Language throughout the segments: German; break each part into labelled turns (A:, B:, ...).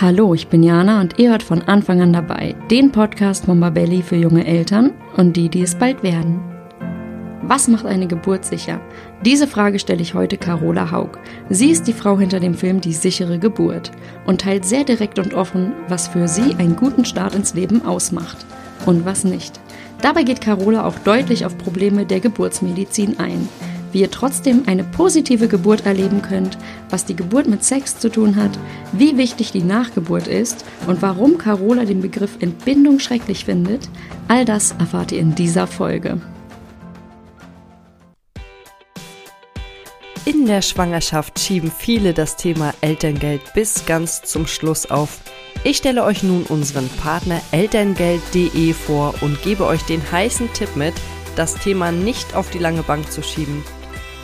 A: Hallo, ich bin Jana und ihr hört von Anfang an dabei den Podcast Mama Belly für junge Eltern und die, die es bald werden. Was macht eine Geburt sicher? Diese Frage stelle ich heute Carola Haug. Sie ist die Frau hinter dem Film Die sichere Geburt und teilt sehr direkt und offen, was für sie einen guten Start ins Leben ausmacht und was nicht. Dabei geht Carola auch deutlich auf Probleme der Geburtsmedizin ein wie ihr trotzdem eine positive Geburt erleben könnt, was die Geburt mit Sex zu tun hat, wie wichtig die Nachgeburt ist und warum Carola den Begriff Entbindung schrecklich findet, all das erfahrt ihr in dieser Folge.
B: In der Schwangerschaft schieben viele das Thema Elterngeld bis ganz zum Schluss auf. Ich stelle euch nun unseren Partner elterngeld.de vor und gebe euch den heißen Tipp mit, das Thema nicht auf die lange Bank zu schieben.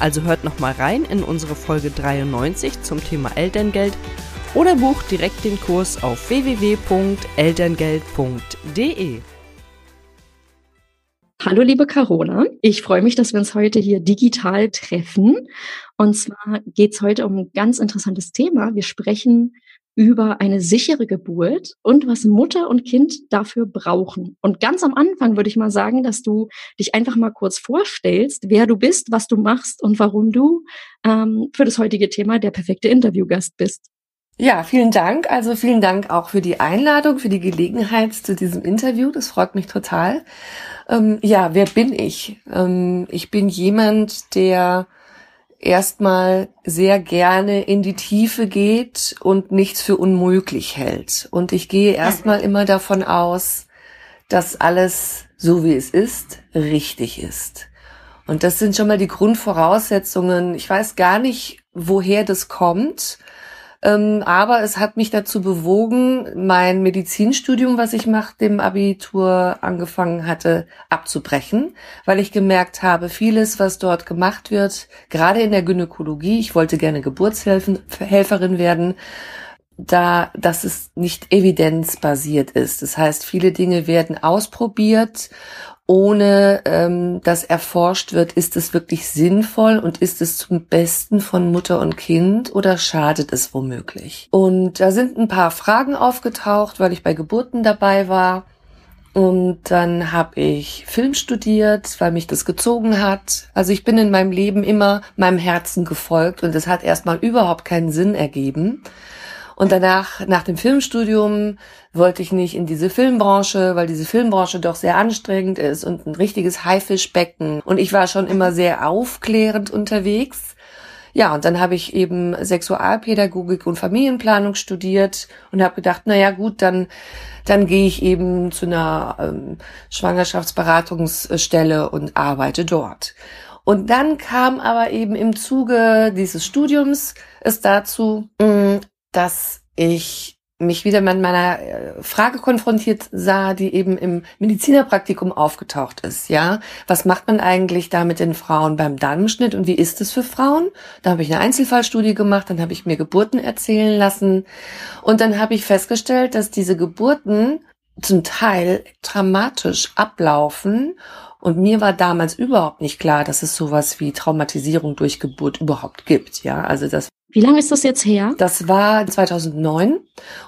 B: Also hört nochmal rein in unsere Folge 93 zum Thema Elterngeld oder bucht direkt den Kurs auf www.elterngeld.de.
A: Hallo liebe Carola, ich freue mich, dass wir uns heute hier digital treffen. Und zwar geht es heute um ein ganz interessantes Thema. Wir sprechen über eine sichere Geburt und was Mutter und Kind dafür brauchen. Und ganz am Anfang würde ich mal sagen, dass du dich einfach mal kurz vorstellst, wer du bist, was du machst und warum du ähm, für das heutige Thema der perfekte Interviewgast bist.
C: Ja, vielen Dank. Also vielen Dank auch für die Einladung, für die Gelegenheit zu diesem Interview. Das freut mich total. Ähm, ja, wer bin ich? Ähm, ich bin jemand, der erstmal sehr gerne in die Tiefe geht und nichts für unmöglich hält. Und ich gehe erstmal immer davon aus, dass alles so wie es ist, richtig ist. Und das sind schon mal die Grundvoraussetzungen. Ich weiß gar nicht, woher das kommt. Ähm, aber es hat mich dazu bewogen, mein Medizinstudium, was ich nach dem Abitur angefangen hatte, abzubrechen, weil ich gemerkt habe, vieles, was dort gemacht wird, gerade in der Gynäkologie, ich wollte gerne Geburtshelferin werden, da, dass es nicht evidenzbasiert ist. Das heißt, viele Dinge werden ausprobiert ohne ähm, dass erforscht wird, ist es wirklich sinnvoll und ist es zum Besten von Mutter und Kind oder schadet es womöglich? Und da sind ein paar Fragen aufgetaucht, weil ich bei Geburten dabei war. Und dann habe ich Film studiert, weil mich das gezogen hat. Also ich bin in meinem Leben immer meinem Herzen gefolgt und es hat erstmal überhaupt keinen Sinn ergeben. Und danach, nach dem Filmstudium, wollte ich nicht in diese Filmbranche, weil diese Filmbranche doch sehr anstrengend ist und ein richtiges Haifischbecken. Und ich war schon immer sehr aufklärend unterwegs. Ja, und dann habe ich eben Sexualpädagogik und Familienplanung studiert und habe gedacht, na ja, gut, dann dann gehe ich eben zu einer ähm, Schwangerschaftsberatungsstelle und arbeite dort. Und dann kam aber eben im Zuge dieses Studiums es dazu, mm, dass ich mich wieder mit meiner äh, Frage konfrontiert sah, die eben im Medizinerpraktikum aufgetaucht ist. Ja, was macht man eigentlich da mit den Frauen beim Darmschnitt und wie ist es für Frauen? Da habe ich eine Einzelfallstudie gemacht, dann habe ich mir Geburten erzählen lassen und dann habe ich festgestellt, dass diese Geburten zum Teil dramatisch ablaufen und mir war damals überhaupt nicht klar, dass es sowas wie Traumatisierung durch Geburt überhaupt gibt. Ja, also das
A: wie lange ist das jetzt her?
C: Das war 2009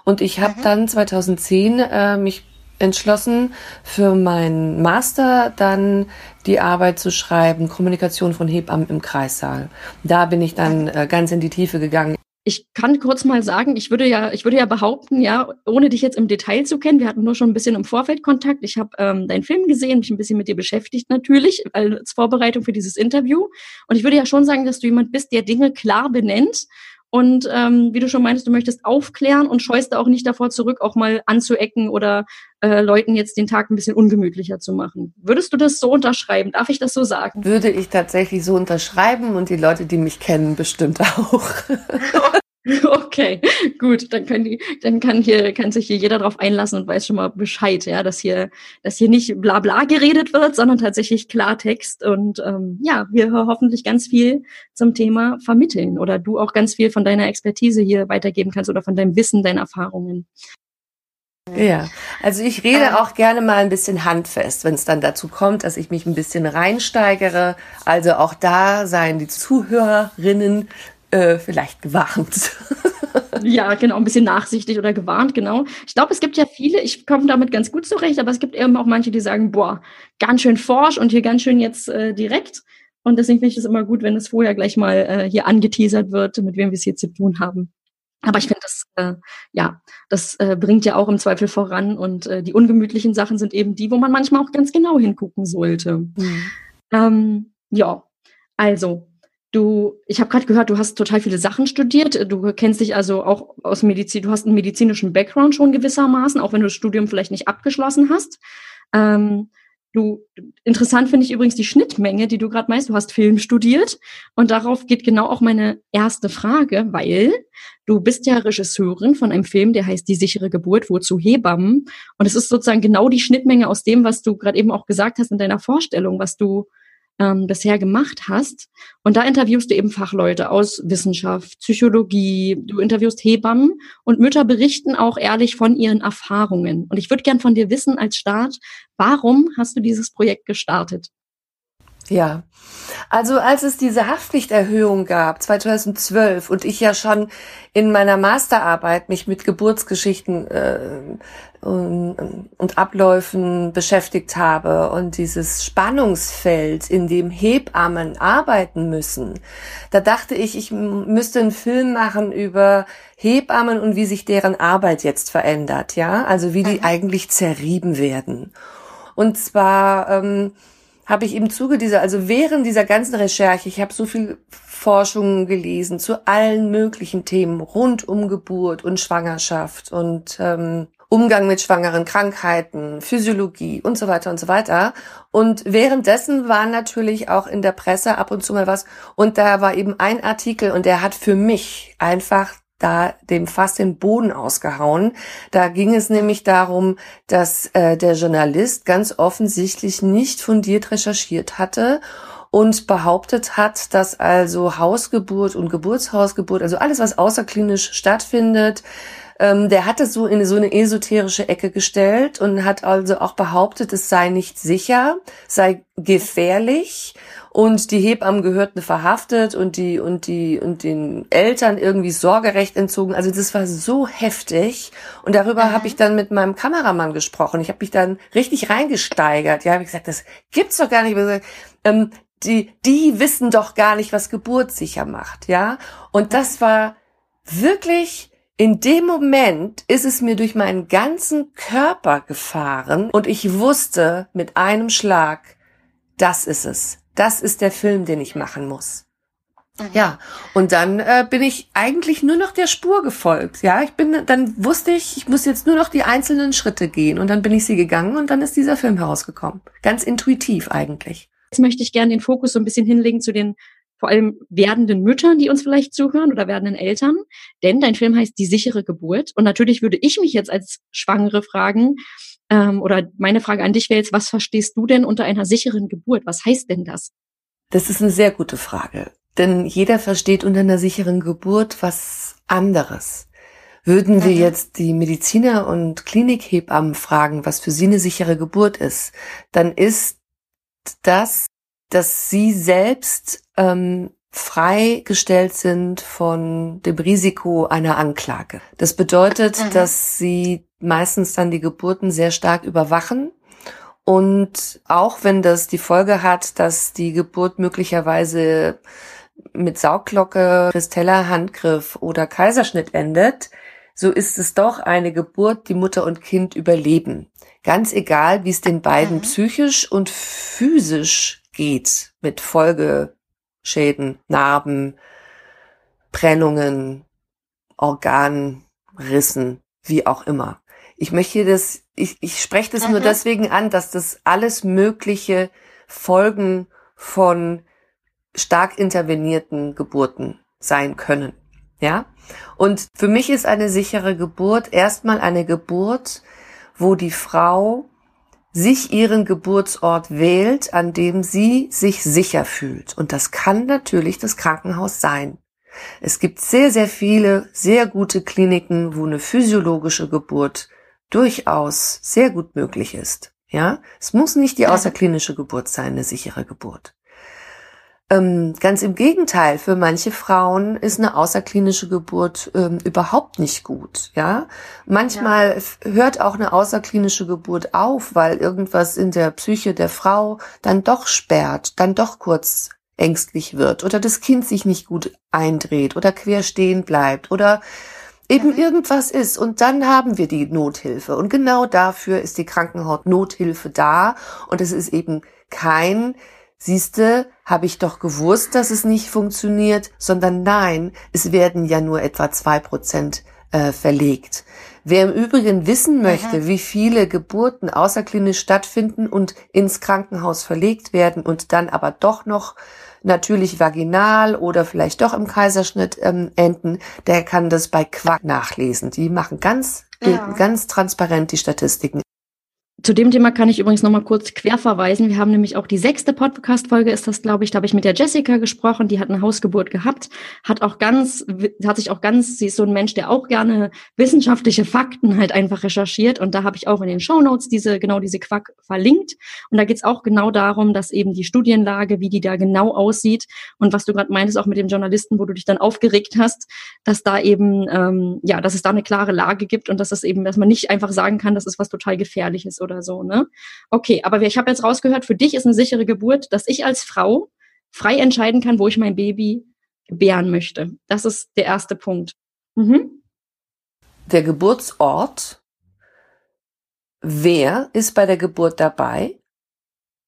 C: und ich habe mhm. dann 2010 äh, mich entschlossen, für meinen Master dann die Arbeit zu schreiben, Kommunikation von Hebammen im Kreissaal. Da bin ich dann äh, ganz in die Tiefe gegangen
A: ich kann kurz mal sagen, ich würde ja, ich würde ja behaupten, ja, ohne dich jetzt im Detail zu kennen, wir hatten nur schon ein bisschen im Vorfeld Kontakt. Ich habe ähm, deinen Film gesehen, mich ein bisschen mit dir beschäftigt natürlich als Vorbereitung für dieses Interview. Und ich würde ja schon sagen, dass du jemand bist, der Dinge klar benennt Und ähm, wie du schon meintest, du möchtest aufklären und scheust da auch nicht davor zurück, auch mal anzuecken oder äh, Leuten jetzt den Tag ein bisschen ungemütlicher zu machen. Würdest du das so unterschreiben? Darf ich das so sagen?
C: Würde ich tatsächlich so unterschreiben und die Leute, die mich kennen, bestimmt auch.
A: Okay, gut, dann können die, dann kann hier, kann sich hier jeder drauf einlassen und weiß schon mal Bescheid, ja, dass hier, dass hier nicht bla bla geredet wird, sondern tatsächlich Klartext und ähm, ja, wir hoffentlich ganz viel zum Thema vermitteln oder du auch ganz viel von deiner Expertise hier weitergeben kannst oder von deinem Wissen, deinen Erfahrungen.
C: Ja, also ich rede ähm. auch gerne mal ein bisschen handfest, wenn es dann dazu kommt, dass ich mich ein bisschen reinsteigere. Also auch da seien die Zuhörerinnen äh, vielleicht gewarnt.
A: ja, genau, ein bisschen nachsichtig oder gewarnt, genau. Ich glaube, es gibt ja viele, ich komme damit ganz gut zurecht, aber es gibt eben auch manche, die sagen, boah, ganz schön forsch und hier ganz schön jetzt äh, direkt. Und deswegen finde ich es immer gut, wenn es vorher gleich mal äh, hier angeteasert wird, mit wem wir es hier zu tun haben. Aber ich finde, das, äh, ja, das äh, bringt ja auch im Zweifel voran. Und äh, die ungemütlichen Sachen sind eben die, wo man manchmal auch ganz genau hingucken sollte. Mhm. Ähm, ja, also Du, ich habe gerade gehört, du hast total viele Sachen studiert. Du kennst dich also auch aus Medizin, du hast einen medizinischen Background schon gewissermaßen, auch wenn du das Studium vielleicht nicht abgeschlossen hast. Ähm, du, interessant finde ich übrigens die Schnittmenge, die du gerade meinst. Du hast Film studiert und darauf geht genau auch meine erste Frage, weil du bist ja Regisseurin von einem Film, der heißt Die sichere Geburt, wozu Hebammen. Und es ist sozusagen genau die Schnittmenge aus dem, was du gerade eben auch gesagt hast in deiner Vorstellung, was du ähm, bisher gemacht hast. Und da interviewst du eben Fachleute aus Wissenschaft, Psychologie, du interviewst Hebammen und Mütter berichten auch ehrlich von ihren Erfahrungen. Und ich würde gern von dir wissen als Start, warum hast du dieses Projekt gestartet?
C: Ja, also als es diese Haftpflichterhöhung gab, 2012, und ich ja schon in meiner Masterarbeit mich mit Geburtsgeschichten äh, und, und Abläufen beschäftigt habe und dieses Spannungsfeld, in dem Hebammen arbeiten müssen, da dachte ich, ich müsste einen Film machen über Hebammen und wie sich deren Arbeit jetzt verändert, ja, also wie die mhm. eigentlich zerrieben werden. Und zwar ähm, habe ich im Zuge dieser, also während dieser ganzen Recherche, ich habe so viel Forschungen gelesen zu allen möglichen Themen rund um Geburt und Schwangerschaft und ähm, Umgang mit schwangeren Krankheiten, Physiologie und so weiter und so weiter. Und währenddessen war natürlich auch in der Presse ab und zu mal was. Und da war eben ein Artikel und der hat für mich einfach da dem fast den Boden ausgehauen. Da ging es nämlich darum, dass äh, der Journalist ganz offensichtlich nicht fundiert recherchiert hatte und behauptet hat, dass also Hausgeburt und Geburtshausgeburt, also alles, was außerklinisch stattfindet, ähm, der hat es so in so eine esoterische Ecke gestellt und hat also auch behauptet, es sei nicht sicher, sei gefährlich und die Hebammen gehörten verhaftet und die und die und den Eltern irgendwie Sorgerecht entzogen. Also das war so heftig und darüber mhm. habe ich dann mit meinem Kameramann gesprochen. Ich habe mich dann richtig reingesteigert. Ja, habe ich gesagt, das gibt's doch gar nicht. Gesagt, ähm, die die wissen doch gar nicht, was Geburt sicher macht, ja? Und das war wirklich in dem Moment ist es mir durch meinen ganzen Körper gefahren und ich wusste mit einem Schlag, das ist es. Das ist der Film, den ich machen muss. Mhm. Ja, und dann äh, bin ich eigentlich nur noch der Spur gefolgt. Ja, ich bin, dann wusste ich, ich muss jetzt nur noch die einzelnen Schritte gehen und dann bin ich sie gegangen und dann ist dieser Film herausgekommen. Ganz intuitiv eigentlich.
A: Jetzt möchte ich gerne den Fokus so ein bisschen hinlegen zu den vor allem werdenden Müttern, die uns vielleicht zuhören oder werdenden Eltern. Denn dein Film heißt Die sichere Geburt. Und natürlich würde ich mich jetzt als Schwangere fragen, ähm, oder meine Frage an dich wäre jetzt, was verstehst du denn unter einer sicheren Geburt? Was heißt denn das?
C: Das ist eine sehr gute Frage. Denn jeder versteht unter einer sicheren Geburt was anderes. Würden wir mhm. jetzt die Mediziner und Klinikhebammen fragen, was für sie eine sichere Geburt ist, dann ist das, dass sie selbst ähm, freigestellt sind von dem Risiko einer Anklage. Das bedeutet, mhm. dass sie meistens dann die Geburten sehr stark überwachen. Und auch wenn das die Folge hat, dass die Geburt möglicherweise mit Saugglocke, Kristeller, Handgriff oder Kaiserschnitt endet, so ist es doch eine Geburt, die Mutter und Kind überleben. Ganz egal, wie es den beiden mhm. psychisch und physisch geht mit Folgeschäden, Narben, Prellungen, Organrissen, wie auch immer. Ich möchte das, ich, ich spreche das mhm. nur deswegen an, dass das alles mögliche Folgen von stark intervenierten Geburten sein können. Ja? Und für mich ist eine sichere Geburt erstmal eine Geburt, wo die Frau sich ihren Geburtsort wählt, an dem sie sich sicher fühlt. Und das kann natürlich das Krankenhaus sein. Es gibt sehr, sehr viele, sehr gute Kliniken, wo eine physiologische Geburt durchaus sehr gut möglich ist. Ja, es muss nicht die außerklinische Geburt sein, eine sichere Geburt. Ähm, ganz im Gegenteil, für manche Frauen ist eine außerklinische Geburt ähm, überhaupt nicht gut. Ja, manchmal ja. hört auch eine außerklinische Geburt auf, weil irgendwas in der Psyche der Frau dann doch sperrt, dann doch kurz ängstlich wird oder das Kind sich nicht gut eindreht oder quer stehen bleibt oder eben irgendwas ist. Und dann haben wir die Nothilfe. Und genau dafür ist die Krankenhaut-Nothilfe da. Und es ist eben kein Siehste, habe ich doch gewusst, dass es nicht funktioniert, sondern nein, es werden ja nur etwa zwei Prozent äh, verlegt. Wer im Übrigen wissen möchte, Aha. wie viele Geburten außerklinisch stattfinden und ins Krankenhaus verlegt werden und dann aber doch noch natürlich vaginal oder vielleicht doch im Kaiserschnitt ähm, enden, der kann das bei Quack nachlesen. Die machen ganz, ja. ganz transparent die Statistiken.
A: Zu dem Thema kann ich übrigens noch mal kurz quer verweisen. Wir haben nämlich auch die sechste Podcast-Folge, ist das, glaube ich. Da habe ich mit der Jessica gesprochen, die hat eine Hausgeburt gehabt, hat auch ganz, hat sich auch ganz, sie ist so ein Mensch, der auch gerne wissenschaftliche Fakten halt einfach recherchiert. Und da habe ich auch in den Show Notes diese, genau diese Quack verlinkt. Und da geht es auch genau darum, dass eben die Studienlage, wie die da genau aussieht und was du gerade meintest, auch mit dem Journalisten, wo du dich dann aufgeregt hast, dass da eben, ähm, ja, dass es da eine klare Lage gibt und dass es eben, dass man nicht einfach sagen kann, das ist was total Gefährliches oder oder so, ne? Okay, aber ich habe jetzt rausgehört, für dich ist eine sichere Geburt, dass ich als Frau frei entscheiden kann, wo ich mein Baby gebären möchte. Das ist der erste Punkt. Mhm.
C: Der Geburtsort, wer ist bei der Geburt dabei,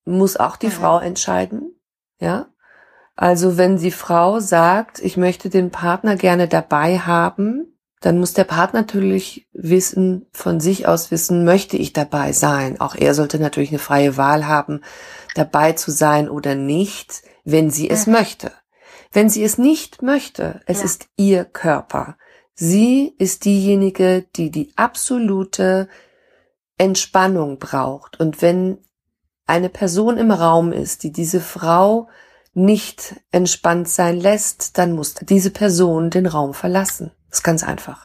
C: muss auch die ja. Frau entscheiden, ja? Also wenn die Frau sagt, ich möchte den Partner gerne dabei haben, dann muss der Partner natürlich wissen, von sich aus wissen, möchte ich dabei sein. Auch er sollte natürlich eine freie Wahl haben, dabei zu sein oder nicht, wenn sie es ja. möchte. Wenn sie es nicht möchte, es ja. ist ihr Körper. Sie ist diejenige, die die absolute Entspannung braucht. Und wenn eine Person im Raum ist, die diese Frau nicht entspannt sein lässt, dann muss diese Person den Raum verlassen. Das ist ganz einfach.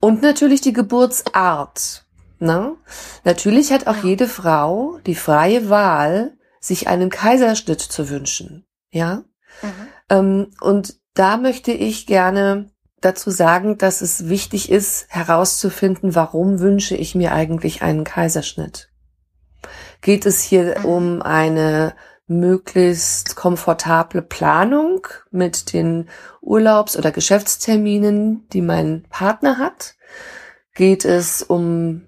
C: Und natürlich die Geburtsart. Ne? Natürlich hat auch jede Frau die freie Wahl, sich einen Kaiserschnitt zu wünschen. Ja. Mhm. Ähm, und da möchte ich gerne dazu sagen, dass es wichtig ist, herauszufinden, warum wünsche ich mir eigentlich einen Kaiserschnitt. Geht es hier mhm. um eine möglichst komfortable Planung mit den Urlaubs- oder Geschäftsterminen, die mein Partner hat? Geht es um,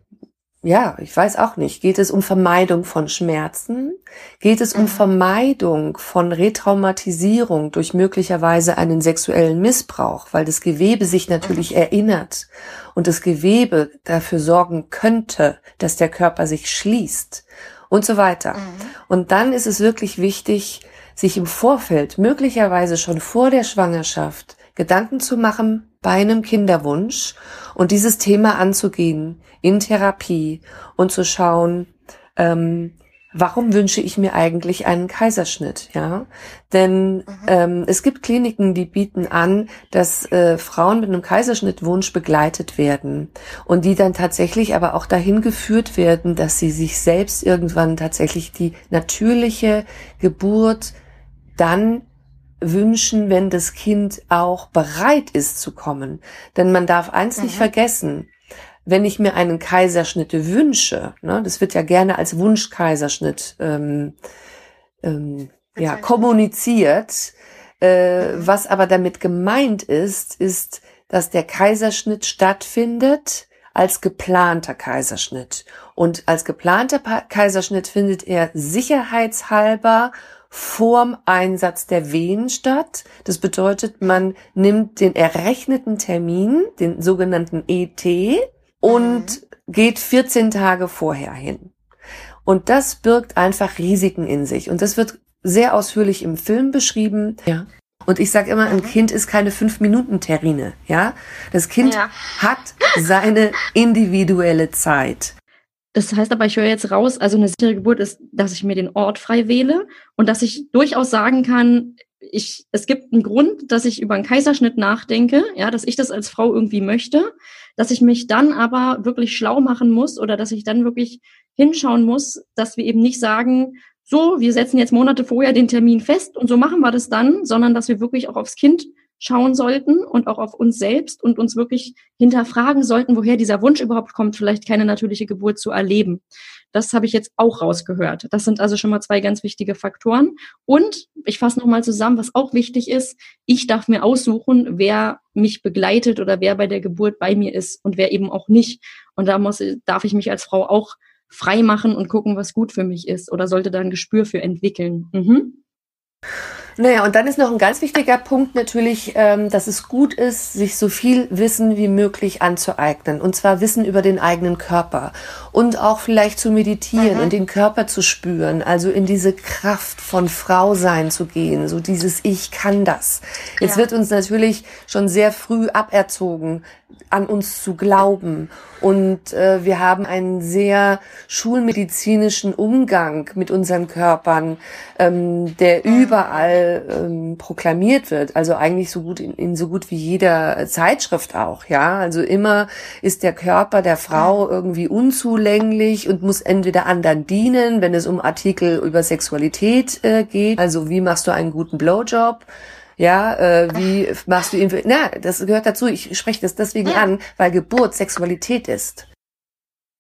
C: ja, ich weiß auch nicht, geht es um Vermeidung von Schmerzen? Geht es um mhm. Vermeidung von Retraumatisierung durch möglicherweise einen sexuellen Missbrauch, weil das Gewebe sich natürlich mhm. erinnert und das Gewebe dafür sorgen könnte, dass der Körper sich schließt und so weiter. Mhm. Und dann ist es wirklich wichtig, sich im Vorfeld, möglicherweise schon vor der Schwangerschaft, Gedanken zu machen bei einem Kinderwunsch und dieses Thema anzugehen in Therapie und zu schauen, ähm, warum wünsche ich mir eigentlich einen Kaiserschnitt, ja? Denn mhm. ähm, es gibt Kliniken, die bieten an, dass äh, Frauen mit einem Kaiserschnittwunsch begleitet werden und die dann tatsächlich aber auch dahin geführt werden, dass sie sich selbst irgendwann tatsächlich die natürliche Geburt dann wünschen, wenn das Kind auch bereit ist zu kommen. Denn man darf eins mhm. nicht vergessen, wenn ich mir einen Kaiserschnitt wünsche, ne, das wird ja gerne als Wunschkaiserschnitt ähm, ähm, ja, kommuniziert, äh, was aber damit gemeint ist, ist, dass der Kaiserschnitt stattfindet als geplanter Kaiserschnitt. Und als geplanter pa Kaiserschnitt findet er sicherheitshalber vorm Einsatz der Wehen statt. Das bedeutet, man nimmt den errechneten Termin, den sogenannten ET, und mhm. geht 14 Tage vorher hin. Und das birgt einfach Risiken in sich. Und das wird sehr ausführlich im Film beschrieben. Ja. Und ich sage immer, ein mhm. Kind ist keine Fünf-Minuten-Terrine. Ja, das Kind ja. hat seine individuelle Zeit.
A: Das heißt aber, ich höre jetzt raus, also eine sichere Geburt ist, dass ich mir den Ort frei wähle und dass ich durchaus sagen kann, ich, es gibt einen Grund, dass ich über einen Kaiserschnitt nachdenke, ja, dass ich das als Frau irgendwie möchte, dass ich mich dann aber wirklich schlau machen muss oder dass ich dann wirklich hinschauen muss, dass wir eben nicht sagen, so, wir setzen jetzt Monate vorher den Termin fest und so machen wir das dann, sondern dass wir wirklich auch aufs Kind schauen sollten und auch auf uns selbst und uns wirklich hinterfragen sollten, woher dieser Wunsch überhaupt kommt, vielleicht keine natürliche Geburt zu erleben. Das habe ich jetzt auch rausgehört. Das sind also schon mal zwei ganz wichtige Faktoren. Und ich fasse nochmal zusammen, was auch wichtig ist, ich darf mir aussuchen, wer mich begleitet oder wer bei der Geburt bei mir ist und wer eben auch nicht. Und da muss, darf ich mich als Frau auch frei machen und gucken, was gut für mich ist oder sollte da ein Gespür für entwickeln. Mhm.
C: Naja, und dann ist noch ein ganz wichtiger Punkt natürlich, ähm, dass es gut ist, sich so viel Wissen wie möglich anzueignen. Und zwar Wissen über den eigenen Körper. Und auch vielleicht zu meditieren mhm. und den Körper zu spüren. Also in diese Kraft von Frau sein zu gehen. So dieses Ich kann das. Jetzt ja. wird uns natürlich schon sehr früh aberzogen, an uns zu glauben. Und äh, wir haben einen sehr schulmedizinischen Umgang mit unseren Körpern, ähm, der mhm. Überall ähm, proklamiert wird. Also eigentlich so gut in, in so gut wie jeder Zeitschrift auch. Ja, also immer ist der Körper der Frau irgendwie unzulänglich und muss entweder anderen dienen, wenn es um Artikel über Sexualität äh, geht. Also wie machst du einen guten Blowjob? Ja, äh, wie machst du ihn? Na, das gehört dazu. Ich spreche das deswegen an, weil Geburt Sexualität ist.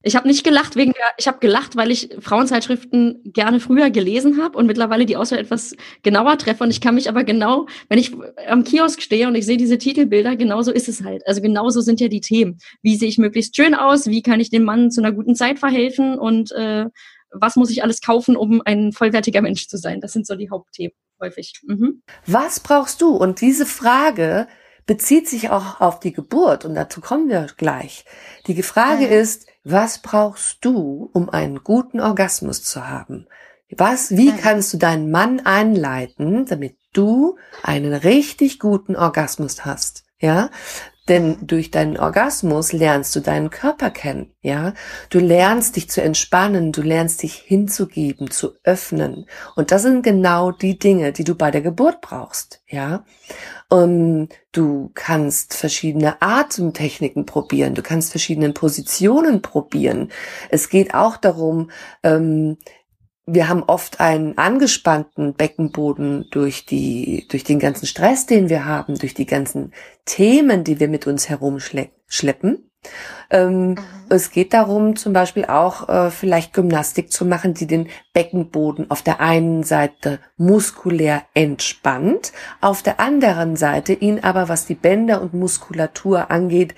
A: Ich habe nicht gelacht wegen der, ich habe gelacht, weil ich Frauenzeitschriften gerne früher gelesen habe und mittlerweile die Auswahl etwas genauer treffe. Und ich kann mich aber genau, wenn ich am Kiosk stehe und ich sehe diese Titelbilder, genauso ist es halt. Also genauso sind ja die Themen. Wie sehe ich möglichst schön aus? Wie kann ich dem Mann zu einer guten Zeit verhelfen? Und äh, was muss ich alles kaufen, um ein vollwertiger Mensch zu sein? Das sind so die Hauptthemen häufig. Mhm.
C: Was brauchst du? Und diese Frage bezieht sich auch auf die Geburt und dazu kommen wir gleich. Die Frage ist, was brauchst du, um einen guten Orgasmus zu haben? Was, wie kannst du deinen Mann einleiten, damit du einen richtig guten Orgasmus hast? Ja, denn durch deinen Orgasmus lernst du deinen Körper kennen, ja? Du lernst dich zu entspannen, du lernst dich hinzugeben, zu öffnen. Und das sind genau die Dinge, die du bei der Geburt brauchst, ja? Und du kannst verschiedene Atemtechniken probieren, du kannst verschiedene Positionen probieren. Es geht auch darum, ähm, wir haben oft einen angespannten Beckenboden durch die, durch den ganzen Stress, den wir haben, durch die ganzen Themen, die wir mit uns herumschleppen. Ähm, mhm. Es geht darum, zum Beispiel auch äh, vielleicht Gymnastik zu machen, die den Beckenboden auf der einen Seite muskulär entspannt, auf der anderen Seite ihn aber, was die Bänder und Muskulatur angeht,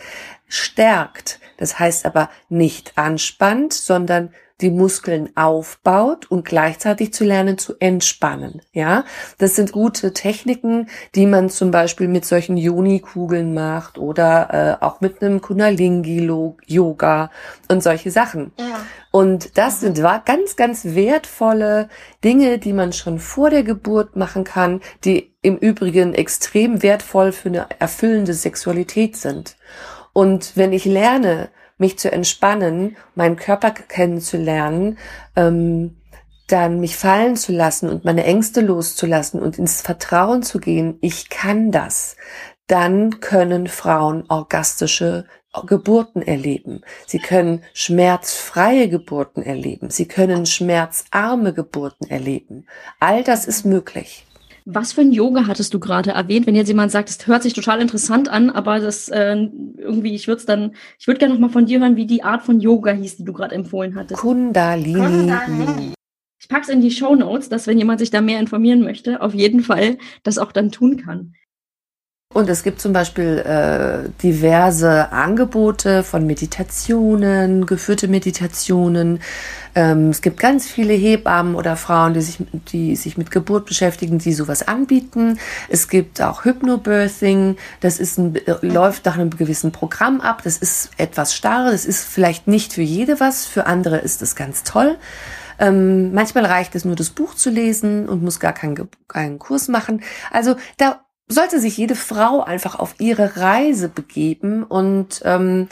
C: stärkt. Das heißt aber nicht anspannt, sondern die Muskeln aufbaut und gleichzeitig zu lernen zu entspannen. Ja, das sind gute Techniken, die man zum Beispiel mit solchen Juni-Kugeln macht oder äh, auch mit einem Kundalini-Yoga und solche Sachen. Ja. Und das sind ganz, ganz wertvolle Dinge, die man schon vor der Geburt machen kann, die im Übrigen extrem wertvoll für eine erfüllende Sexualität sind. Und wenn ich lerne, mich zu entspannen, meinen Körper kennenzulernen, ähm, dann mich fallen zu lassen und meine Ängste loszulassen und ins Vertrauen zu gehen, ich kann das, dann können Frauen orgastische Geburten erleben. Sie können schmerzfreie Geburten erleben. Sie können schmerzarme Geburten erleben. All das ist möglich.
A: Was für ein Yoga hattest du gerade erwähnt? Wenn jetzt jemand sagt, es hört sich total interessant an, aber das äh, irgendwie, ich würde es dann, ich würde gerne noch mal von dir hören, wie die Art von Yoga hieß, die du gerade empfohlen hattest.
C: Kundalini. Kundalini.
A: Ich pack's in die Show Notes, dass wenn jemand sich da mehr informieren möchte, auf jeden Fall das auch dann tun kann.
C: Und es gibt zum Beispiel äh, diverse Angebote von Meditationen, geführte Meditationen. Ähm, es gibt ganz viele Hebammen oder Frauen, die sich, die sich mit Geburt beschäftigen, die sowas anbieten. Es gibt auch Hypnobirthing. Das ist ein, äh, läuft nach einem gewissen Programm ab. Das ist etwas starr. Das ist vielleicht nicht für jede was. Für andere ist es ganz toll. Ähm, manchmal reicht es nur, das Buch zu lesen und muss gar keinen, keinen Kurs machen. Also da sollte sich jede Frau einfach auf ihre Reise begeben und ähm,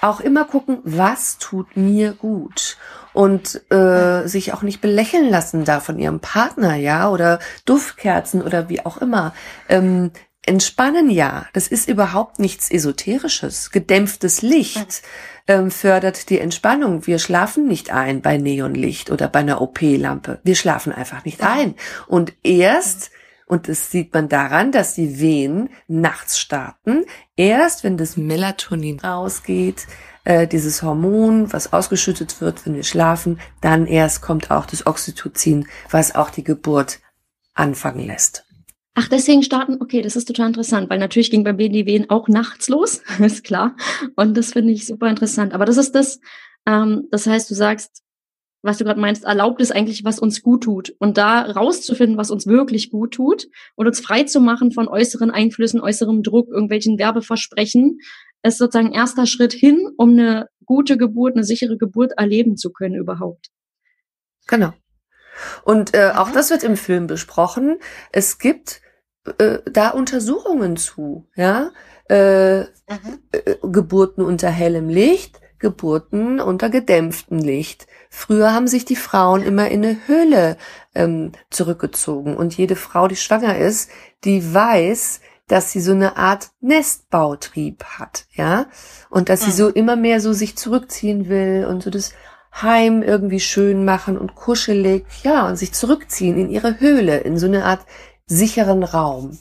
C: auch immer gucken, was tut mir gut und äh, sich auch nicht belächeln lassen da von ihrem Partner, ja, oder Duftkerzen oder wie auch immer. Ähm, entspannen ja, das ist überhaupt nichts Esoterisches. Gedämpftes Licht ähm, fördert die Entspannung. Wir schlafen nicht ein bei Neonlicht oder bei einer OP-Lampe. Wir schlafen einfach nicht ein. Und erst und das sieht man daran, dass die Wehen nachts starten. Erst wenn das Melatonin rausgeht, äh, dieses Hormon, was ausgeschüttet wird, wenn wir schlafen, dann erst kommt auch das Oxytocin, was auch die Geburt anfangen lässt.
A: Ach, deswegen starten, okay, das ist total interessant, weil natürlich ging bei die Wehen auch nachts los, ist klar. Und das finde ich super interessant. Aber das ist das, ähm, das heißt, du sagst, was du gerade meinst, erlaubt es eigentlich, was uns gut tut. Und da rauszufinden, was uns wirklich gut tut und uns frei zu machen von äußeren Einflüssen, äußerem Druck, irgendwelchen Werbeversprechen, ist sozusagen erster Schritt hin, um eine gute Geburt, eine sichere Geburt erleben zu können überhaupt.
C: Genau. Und äh, auch das wird im Film besprochen. Es gibt äh, da Untersuchungen zu, ja, äh, mhm. äh, Geburten unter hellem Licht, Geburten unter gedämpftem Licht. Früher haben sich die Frauen immer in eine Höhle ähm, zurückgezogen und jede Frau, die schwanger ist, die weiß, dass sie so eine Art Nestbautrieb hat, ja, und dass sie mhm. so immer mehr so sich zurückziehen will und so das Heim irgendwie schön machen und kuschelig, ja, und sich zurückziehen in ihre Höhle, in so eine Art sicheren Raum.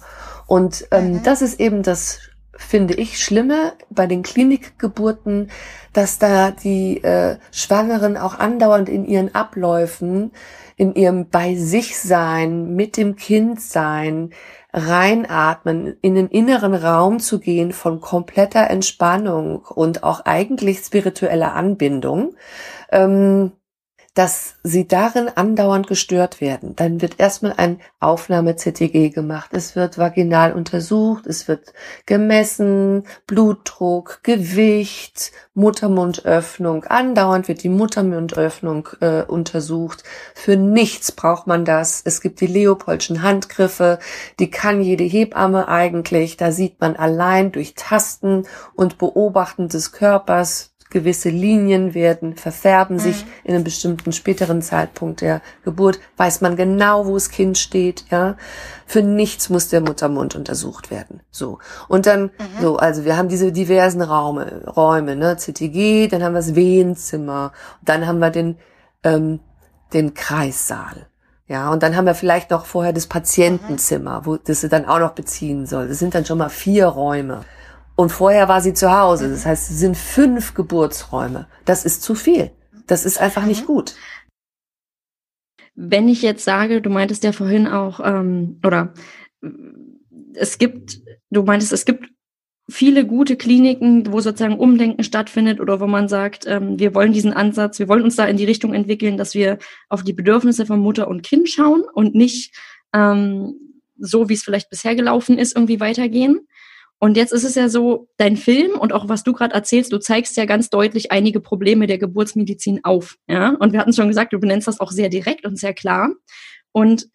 C: Und ähm, mhm. das ist eben das finde ich, Schlimme bei den Klinikgeburten, dass da die äh, Schwangeren auch andauernd in ihren Abläufen, in ihrem bei sich sein, mit dem Kind sein, reinatmen, in den inneren Raum zu gehen von kompletter Entspannung und auch eigentlich spiritueller Anbindung. Ähm, dass sie darin andauernd gestört werden. Dann wird erstmal ein Aufnahme-CTG gemacht. Es wird vaginal untersucht, es wird gemessen, Blutdruck, Gewicht, Muttermundöffnung. Andauernd wird die Muttermundöffnung äh, untersucht. Für nichts braucht man das. Es gibt die Leopoldschen Handgriffe, die kann jede Hebamme eigentlich. Da sieht man allein durch Tasten und Beobachten des Körpers, gewisse Linien werden, verfärben sich mhm. in einem bestimmten späteren Zeitpunkt der Geburt, weiß man genau, wo das Kind steht, ja. Für nichts muss der Muttermund untersucht werden. So. Und dann, mhm. so, also wir haben diese diversen Räume, Räume, ne, CTG, dann haben wir das Wehenzimmer, dann haben wir den, ähm, den Kreissaal. Ja, und dann haben wir vielleicht noch vorher das Patientenzimmer, wo das sie dann auch noch beziehen soll. Das sind dann schon mal vier Räume. Und vorher war sie zu Hause. Das heißt, es sind fünf Geburtsräume. Das ist zu viel. Das ist einfach nicht mhm. gut.
A: Wenn ich jetzt sage, du meintest ja vorhin auch, ähm, oder es gibt, du meintest, es gibt viele gute Kliniken, wo sozusagen Umdenken stattfindet oder wo man sagt, ähm, wir wollen diesen Ansatz, wir wollen uns da in die Richtung entwickeln, dass wir auf die Bedürfnisse von Mutter und Kind schauen und nicht ähm, so, wie es vielleicht bisher gelaufen ist, irgendwie weitergehen. Und jetzt ist es ja so, dein Film und auch was du gerade erzählst, du zeigst ja ganz deutlich einige Probleme der Geburtsmedizin auf. Ja? Und wir hatten schon gesagt, du benennst das auch sehr direkt und sehr klar. Und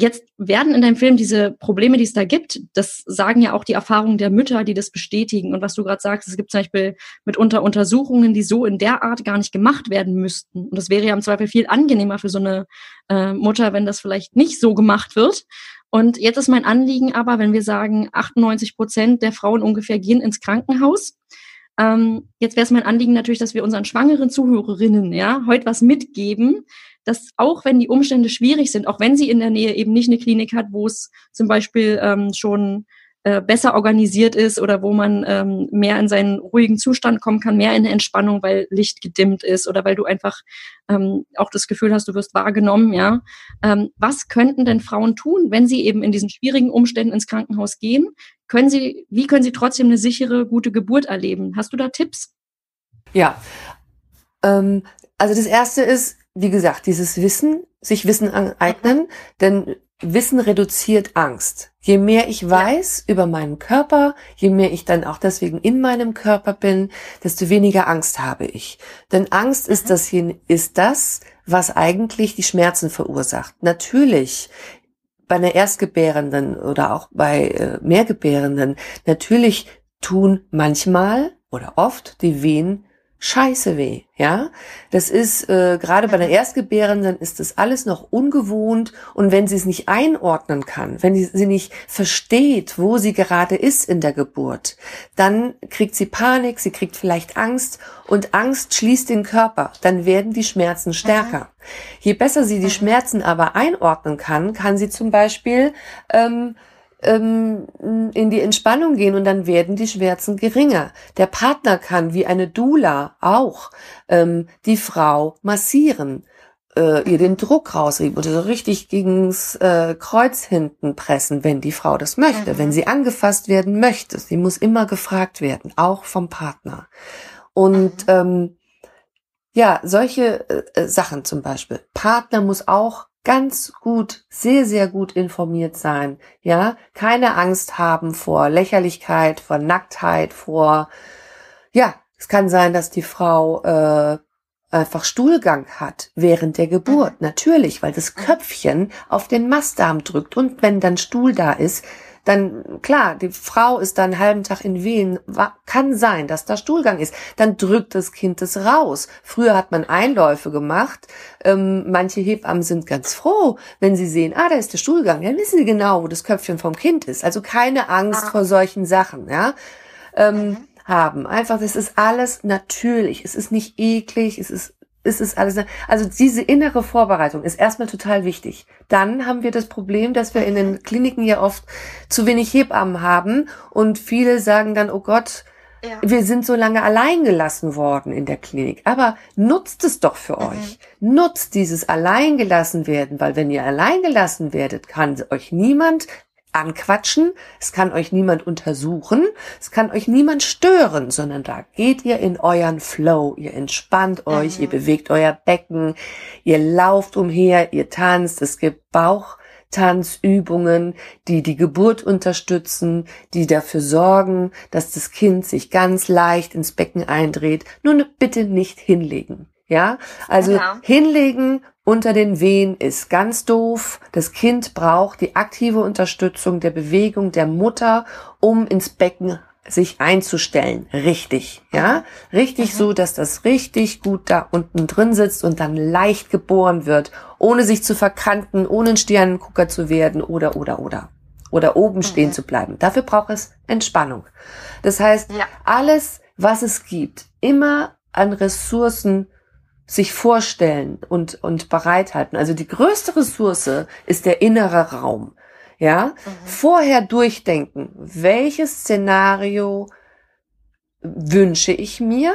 A: jetzt werden in deinem Film diese Probleme, die es da gibt, das sagen ja auch die Erfahrungen der Mütter, die das bestätigen. Und was du gerade sagst, es gibt zum Beispiel mitunter Untersuchungen, die so in der Art gar nicht gemacht werden müssten. Und das wäre ja im Zweifel viel angenehmer für so eine äh, Mutter, wenn das vielleicht nicht so gemacht wird. Und jetzt ist mein Anliegen aber, wenn wir sagen, 98 Prozent der Frauen ungefähr gehen ins Krankenhaus. Ähm, jetzt wäre es mein Anliegen natürlich, dass wir unseren schwangeren Zuhörerinnen ja heute was mitgeben, dass auch wenn die Umstände schwierig sind, auch wenn sie in der Nähe eben nicht eine Klinik hat, wo es zum Beispiel ähm, schon äh, besser organisiert ist oder wo man ähm, mehr in seinen ruhigen Zustand kommen kann, mehr in Entspannung, weil Licht gedimmt ist oder weil du einfach ähm, auch das Gefühl hast, du wirst wahrgenommen, ja. Ähm, was könnten denn Frauen tun, wenn sie eben in diesen schwierigen Umständen ins Krankenhaus gehen? Können sie, wie können sie trotzdem eine sichere, gute Geburt erleben? Hast du da Tipps?
C: Ja, ähm, also das erste ist, wie gesagt, dieses Wissen, sich Wissen aneignen, denn Wissen reduziert Angst. Je mehr ich weiß ja. über meinen Körper, je mehr ich dann auch deswegen in meinem Körper bin, desto weniger Angst habe ich. Denn Angst mhm. ist das, ist das, was eigentlich die Schmerzen verursacht. Natürlich bei einer Erstgebärenden oder auch bei äh, Mehrgebärenden, natürlich tun manchmal oder oft die Wehen scheiße weh, ja. Das ist äh, gerade bei der Erstgebärenden ist das alles noch ungewohnt und wenn sie es nicht einordnen kann, wenn sie, sie nicht versteht, wo sie gerade ist in der Geburt, dann kriegt sie Panik, sie kriegt vielleicht Angst und Angst schließt den Körper, dann werden die Schmerzen stärker. Je besser sie die Schmerzen aber einordnen kann, kann sie zum Beispiel ähm, ähm, in die Entspannung gehen und dann werden die Schmerzen geringer. Der Partner kann wie eine Dula auch ähm, die Frau massieren, äh, ihr den Druck rausrieben oder so richtig gegens äh, Kreuz hinten pressen, wenn die Frau das möchte, mhm. wenn sie angefasst werden möchte. Sie muss immer gefragt werden, auch vom Partner. Und mhm. ähm, ja, solche äh, äh Sachen zum Beispiel. Partner muss auch ganz gut, sehr, sehr gut informiert sein. Ja, keine Angst haben vor Lächerlichkeit, vor Nacktheit, vor, ja, es kann sein, dass die Frau äh, einfach Stuhlgang hat während der Geburt. Mhm. Natürlich, weil das Köpfchen auf den Mastdarm drückt und wenn dann Stuhl da ist, dann klar, die Frau ist dann einen halben Tag in Wehen, kann sein, dass da Stuhlgang ist, dann drückt das Kind es raus. Früher hat man Einläufe gemacht, ähm, manche Hebammen sind ganz froh, wenn sie sehen, ah, da ist der Stuhlgang, dann wissen sie genau, wo das Köpfchen vom Kind ist. Also keine Angst ah. vor solchen Sachen, ja. Ähm, mhm. haben. Einfach, das ist alles natürlich. Es ist nicht eklig, es ist ist es alles. Also diese innere Vorbereitung ist erstmal total wichtig. Dann haben wir das Problem, dass wir in den Kliniken ja oft zu wenig Hebammen haben und viele sagen dann, oh Gott, ja. wir sind so lange allein gelassen worden in der Klinik. Aber nutzt es doch für mhm. euch. Nutzt dieses Alleingelassen werden, weil wenn ihr alleingelassen werdet, kann euch niemand anquatschen, es kann euch niemand untersuchen, es kann euch niemand stören, sondern da geht ihr in euren Flow, ihr entspannt euch, mhm. ihr bewegt euer Becken, ihr lauft umher, ihr tanzt, es gibt Bauchtanzübungen, die die Geburt unterstützen, die dafür sorgen, dass das Kind sich ganz leicht ins Becken eindreht. Nur bitte nicht hinlegen. Ja, also genau. hinlegen unter den Wehen ist ganz doof. Das Kind braucht die aktive Unterstützung der Bewegung der Mutter, um ins Becken sich einzustellen. Richtig, ja? Richtig mhm. so, dass das richtig gut da unten drin sitzt und dann leicht geboren wird, ohne sich zu verkanten, ohne ein Sternengucker zu werden oder, oder, oder. Oder oben mhm. stehen zu bleiben. Dafür braucht es Entspannung. Das heißt, ja. alles, was es gibt, immer an Ressourcen sich vorstellen und, und bereithalten. Also die größte Ressource ist der innere Raum. Ja, mhm. vorher durchdenken, welches Szenario wünsche ich mir?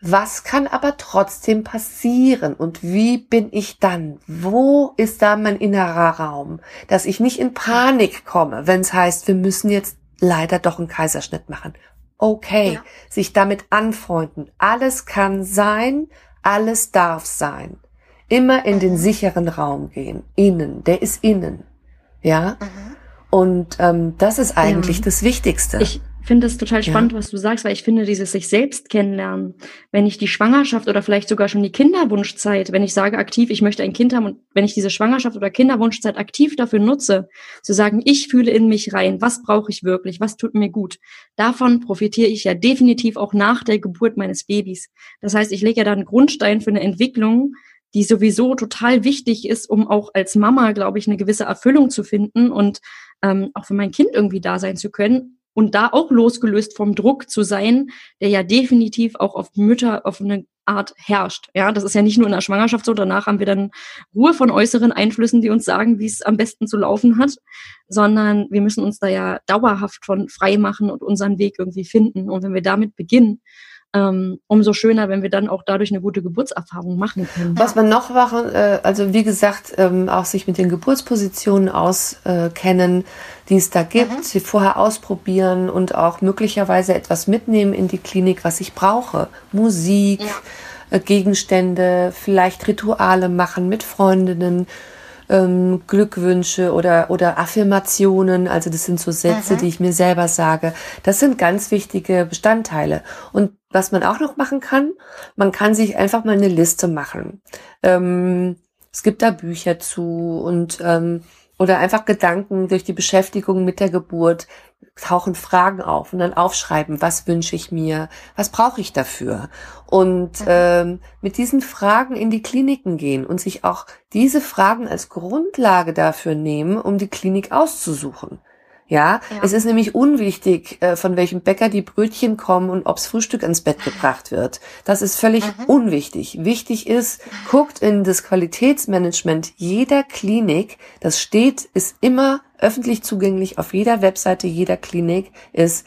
C: Was kann aber trotzdem passieren? Und wie bin ich dann? Wo ist da mein innerer Raum? Dass ich nicht in Panik komme, wenn es heißt, wir müssen jetzt leider doch einen Kaiserschnitt machen. Okay, ja. sich damit anfreunden. Alles kann sein, alles darf sein. Immer in den sicheren Raum gehen. Innen. Der ist innen. Ja. Mhm. Und ähm, das ist eigentlich ja. das Wichtigste.
A: Ich, finde es total spannend, ja. was du sagst, weil ich finde, dieses sich selbst kennenlernen, wenn ich die Schwangerschaft oder vielleicht sogar schon die Kinderwunschzeit, wenn ich sage aktiv, ich möchte ein Kind haben und wenn ich diese Schwangerschaft oder Kinderwunschzeit aktiv dafür nutze, zu sagen, ich fühle in mich rein, was brauche ich wirklich, was tut mir gut, davon profitiere ich ja definitiv auch nach der Geburt meines Babys. Das heißt, ich lege ja da einen Grundstein für eine Entwicklung, die sowieso total wichtig ist, um auch als Mama, glaube ich, eine gewisse Erfüllung zu finden und ähm, auch für mein Kind irgendwie da sein zu können und da auch losgelöst vom Druck zu sein, der ja definitiv auch auf Mütter, auf eine Art herrscht. Ja, das ist ja nicht nur in der Schwangerschaft so. Danach haben wir dann Ruhe von äußeren Einflüssen, die uns sagen, wie es am besten zu laufen hat, sondern wir müssen uns da ja dauerhaft von frei machen und unseren Weg irgendwie finden. Und wenn wir damit beginnen, ähm, umso schöner, wenn wir dann auch dadurch eine gute Geburtserfahrung machen können.
C: Was man noch machen, äh, also wie gesagt, ähm, auch sich mit den Geburtspositionen auskennen, äh, die es da gibt, mhm. sie vorher ausprobieren und auch möglicherweise etwas mitnehmen in die Klinik, was ich brauche. Musik, ja. äh, Gegenstände, vielleicht Rituale machen mit Freundinnen, ähm, Glückwünsche oder, oder Affirmationen. Also das sind so Sätze, mhm. die ich mir selber sage. Das sind ganz wichtige Bestandteile. Und was man auch noch machen kann, man kann sich einfach mal eine Liste machen. Ähm, es gibt da Bücher zu und ähm, oder einfach Gedanken durch die Beschäftigung mit der Geburt tauchen Fragen auf und dann aufschreiben, was wünsche ich mir, was brauche ich dafür und mhm. ähm, mit diesen Fragen in die Kliniken gehen und sich auch diese Fragen als Grundlage dafür nehmen, um die Klinik auszusuchen. Ja, ja. es ist nämlich unwichtig, äh, von welchem Bäcker die Brötchen kommen und obs Frühstück ins Bett gebracht wird. Das ist völlig mhm. unwichtig. Wichtig ist, guckt in das Qualitätsmanagement jeder Klinik. Das steht, ist immer öffentlich zugänglich auf jeder Webseite jeder Klinik, ist,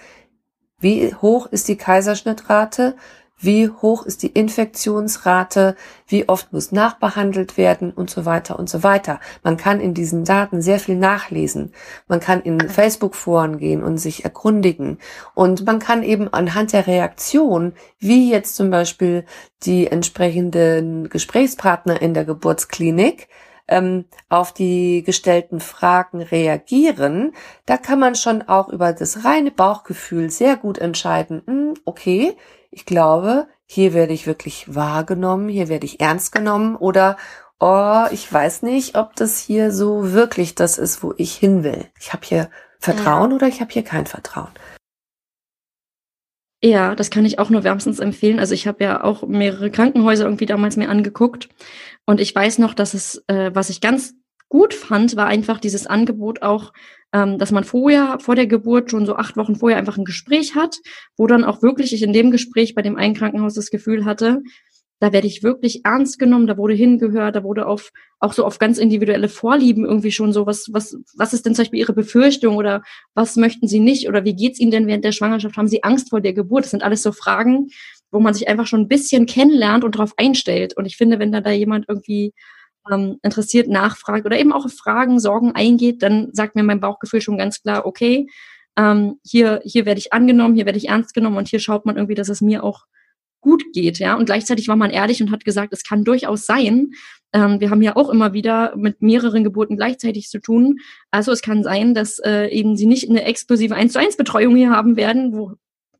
C: wie hoch ist die Kaiserschnittrate? Wie hoch ist die Infektionsrate, wie oft muss nachbehandelt werden und so weiter und so weiter. Man kann in diesen Daten sehr viel nachlesen. Man kann in Facebook-Foren gehen und sich erkundigen. Und man kann eben anhand der Reaktion, wie jetzt zum Beispiel die entsprechenden Gesprächspartner in der Geburtsklinik, ähm, auf die gestellten Fragen reagieren, da kann man schon auch über das reine Bauchgefühl sehr gut entscheiden, hm, okay, ich glaube, hier werde ich wirklich wahrgenommen, hier werde ich ernst genommen oder oh, ich weiß nicht, ob das hier so wirklich das ist, wo ich hin will. Ich habe hier Vertrauen ja. oder ich habe hier kein Vertrauen.
A: Ja, das kann ich auch nur wärmstens empfehlen. Also ich habe ja auch mehrere Krankenhäuser irgendwie damals mir angeguckt und ich weiß noch, dass es, äh, was ich ganz gut fand, war einfach dieses Angebot auch, ähm, dass man vorher, vor der Geburt, schon so acht Wochen vorher einfach ein Gespräch hat, wo dann auch wirklich ich in dem Gespräch bei dem einen Krankenhaus das Gefühl hatte, da werde ich wirklich ernst genommen, da wurde hingehört, da wurde auf, auch so auf ganz individuelle Vorlieben irgendwie schon so, was, was, was ist denn zum Beispiel Ihre Befürchtung oder was möchten Sie nicht oder wie geht's Ihnen denn während der Schwangerschaft? Haben Sie Angst vor der Geburt? Das sind alles so Fragen, wo man sich einfach schon ein bisschen kennenlernt und darauf einstellt. Und ich finde, wenn da da jemand irgendwie ähm, interessiert nachfragt oder eben auch auf Fragen, Sorgen eingeht, dann sagt mir mein Bauchgefühl schon ganz klar, okay, ähm, hier, hier werde ich angenommen, hier werde ich ernst genommen und hier schaut man irgendwie, dass es mir auch gut geht, ja. Und gleichzeitig war man ehrlich und hat gesagt, es kann durchaus sein. Ähm, wir haben ja auch immer wieder mit mehreren Geburten gleichzeitig zu tun. Also es kann sein, dass äh, eben sie nicht eine exklusive 1 zu 1 Betreuung hier haben werden, wo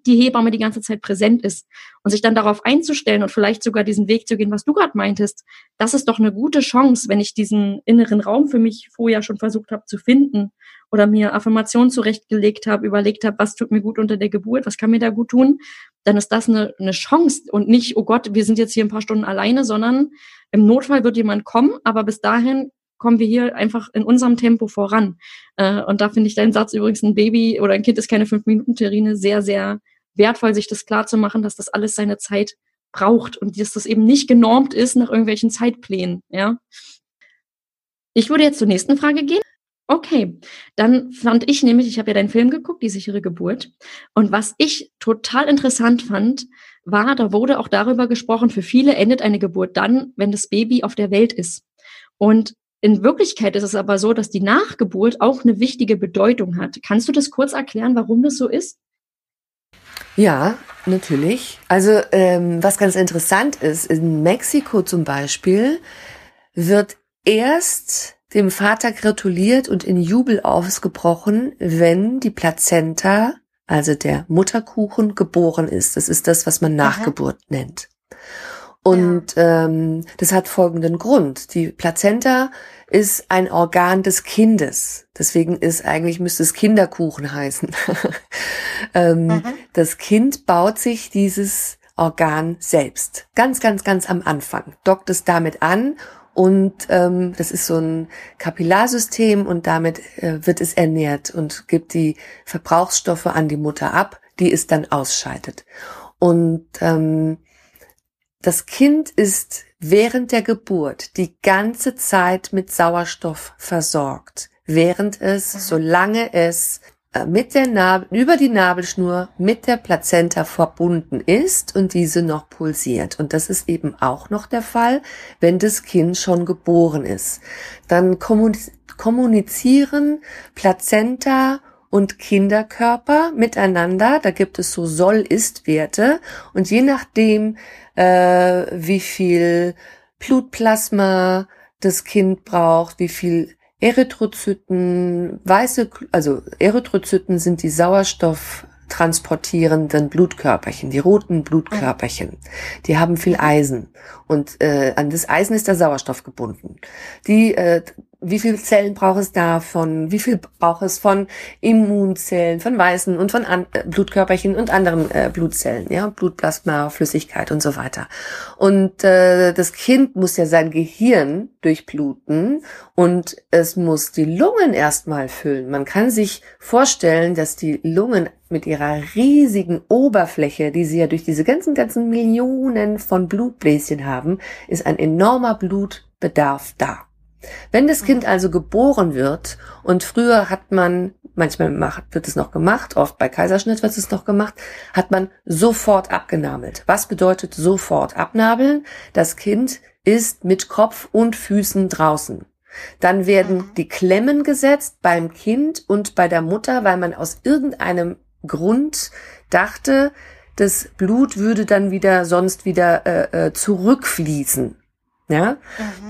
A: die Hebamme die ganze Zeit präsent ist und sich dann darauf einzustellen und vielleicht sogar diesen Weg zu gehen, was du gerade meintest, das ist doch eine gute Chance, wenn ich diesen inneren Raum für mich vorher schon versucht habe zu finden oder mir Affirmationen zurechtgelegt habe, überlegt habe, was tut mir gut unter der Geburt, was kann mir da gut tun, dann ist das eine, eine Chance und nicht, oh Gott, wir sind jetzt hier ein paar Stunden alleine, sondern im Notfall wird jemand kommen, aber bis dahin kommen wir hier einfach in unserem Tempo voran. Äh, und da finde ich deinen Satz übrigens, ein Baby oder ein Kind ist keine Fünf-Minuten-Terrine, sehr, sehr wertvoll, sich das klar zu machen, dass das alles seine Zeit braucht und dass das eben nicht genormt ist nach irgendwelchen Zeitplänen, ja. Ich würde jetzt zur nächsten Frage gehen. Okay, dann fand ich nämlich, ich habe ja deinen Film geguckt, Die sichere Geburt. Und was ich total interessant fand, war, da wurde auch darüber gesprochen, für viele endet eine Geburt dann, wenn das Baby auf der Welt ist. Und in Wirklichkeit ist es aber so, dass die Nachgeburt auch eine wichtige Bedeutung hat. Kannst du das kurz erklären, warum das so ist?
C: Ja, natürlich. Also ähm, was ganz interessant ist, in Mexiko zum Beispiel wird erst dem Vater gratuliert und in Jubel ausgebrochen, wenn die Plazenta, also der Mutterkuchen, geboren ist. Das ist das, was man Nachgeburt Aha. nennt. Und ja. ähm, das hat folgenden Grund. Die Plazenta ist ein Organ des Kindes. Deswegen ist eigentlich, müsste es Kinderkuchen heißen. ähm, mhm. Das Kind baut sich dieses Organ selbst. Ganz, ganz, ganz am Anfang. Dockt es damit an und ähm, das ist so ein Kapillarsystem und damit äh, wird es ernährt und gibt die Verbrauchsstoffe an die Mutter ab, die es dann ausscheidet. Und ähm, Das Kind ist während der Geburt die ganze Zeit mit Sauerstoff versorgt, während es, mhm. solange es äh, mit der Nabel, über die Nabelschnur mit der Plazenta verbunden ist und diese noch pulsiert. Und das ist eben auch noch der Fall, wenn das Kind schon geboren ist. Dann kommunizieren Plazenta und Kinderkörper miteinander. Da gibt es so Soll-Ist-Werte. Und je nachdem, äh, wie viel Blutplasma das Kind braucht, wie viel Erythrozyten, weiße, also Erythrozyten sind die Sauerstoff transportierenden Blutkörperchen, die roten Blutkörperchen. Die haben viel Eisen und äh, an das Eisen ist der Sauerstoff gebunden. Die äh, wie viel Zellen braucht es davon, wie viel braucht es von Immunzellen, von weißen und von An äh, Blutkörperchen und anderen äh, Blutzellen, ja, Blutplasma, Flüssigkeit und so weiter. Und äh, das Kind muss ja sein Gehirn durchbluten und es muss die Lungen erstmal füllen. Man kann sich vorstellen, dass die Lungen mit ihrer riesigen Oberfläche, die sie ja durch diese ganzen, ganzen Millionen von Blutbläschen haben, ist ein enormer Blutbedarf da. Wenn das Kind also geboren wird und früher hat man, manchmal macht, wird es noch gemacht, oft bei Kaiserschnitt wird es noch gemacht, hat man sofort abgenabelt. Was bedeutet sofort abnabeln? Das Kind ist mit Kopf und Füßen draußen. Dann werden die Klemmen gesetzt beim Kind und bei der Mutter, weil man aus irgendeinem Grund dachte, das Blut würde dann wieder sonst wieder äh, äh, zurückfließen. Ja,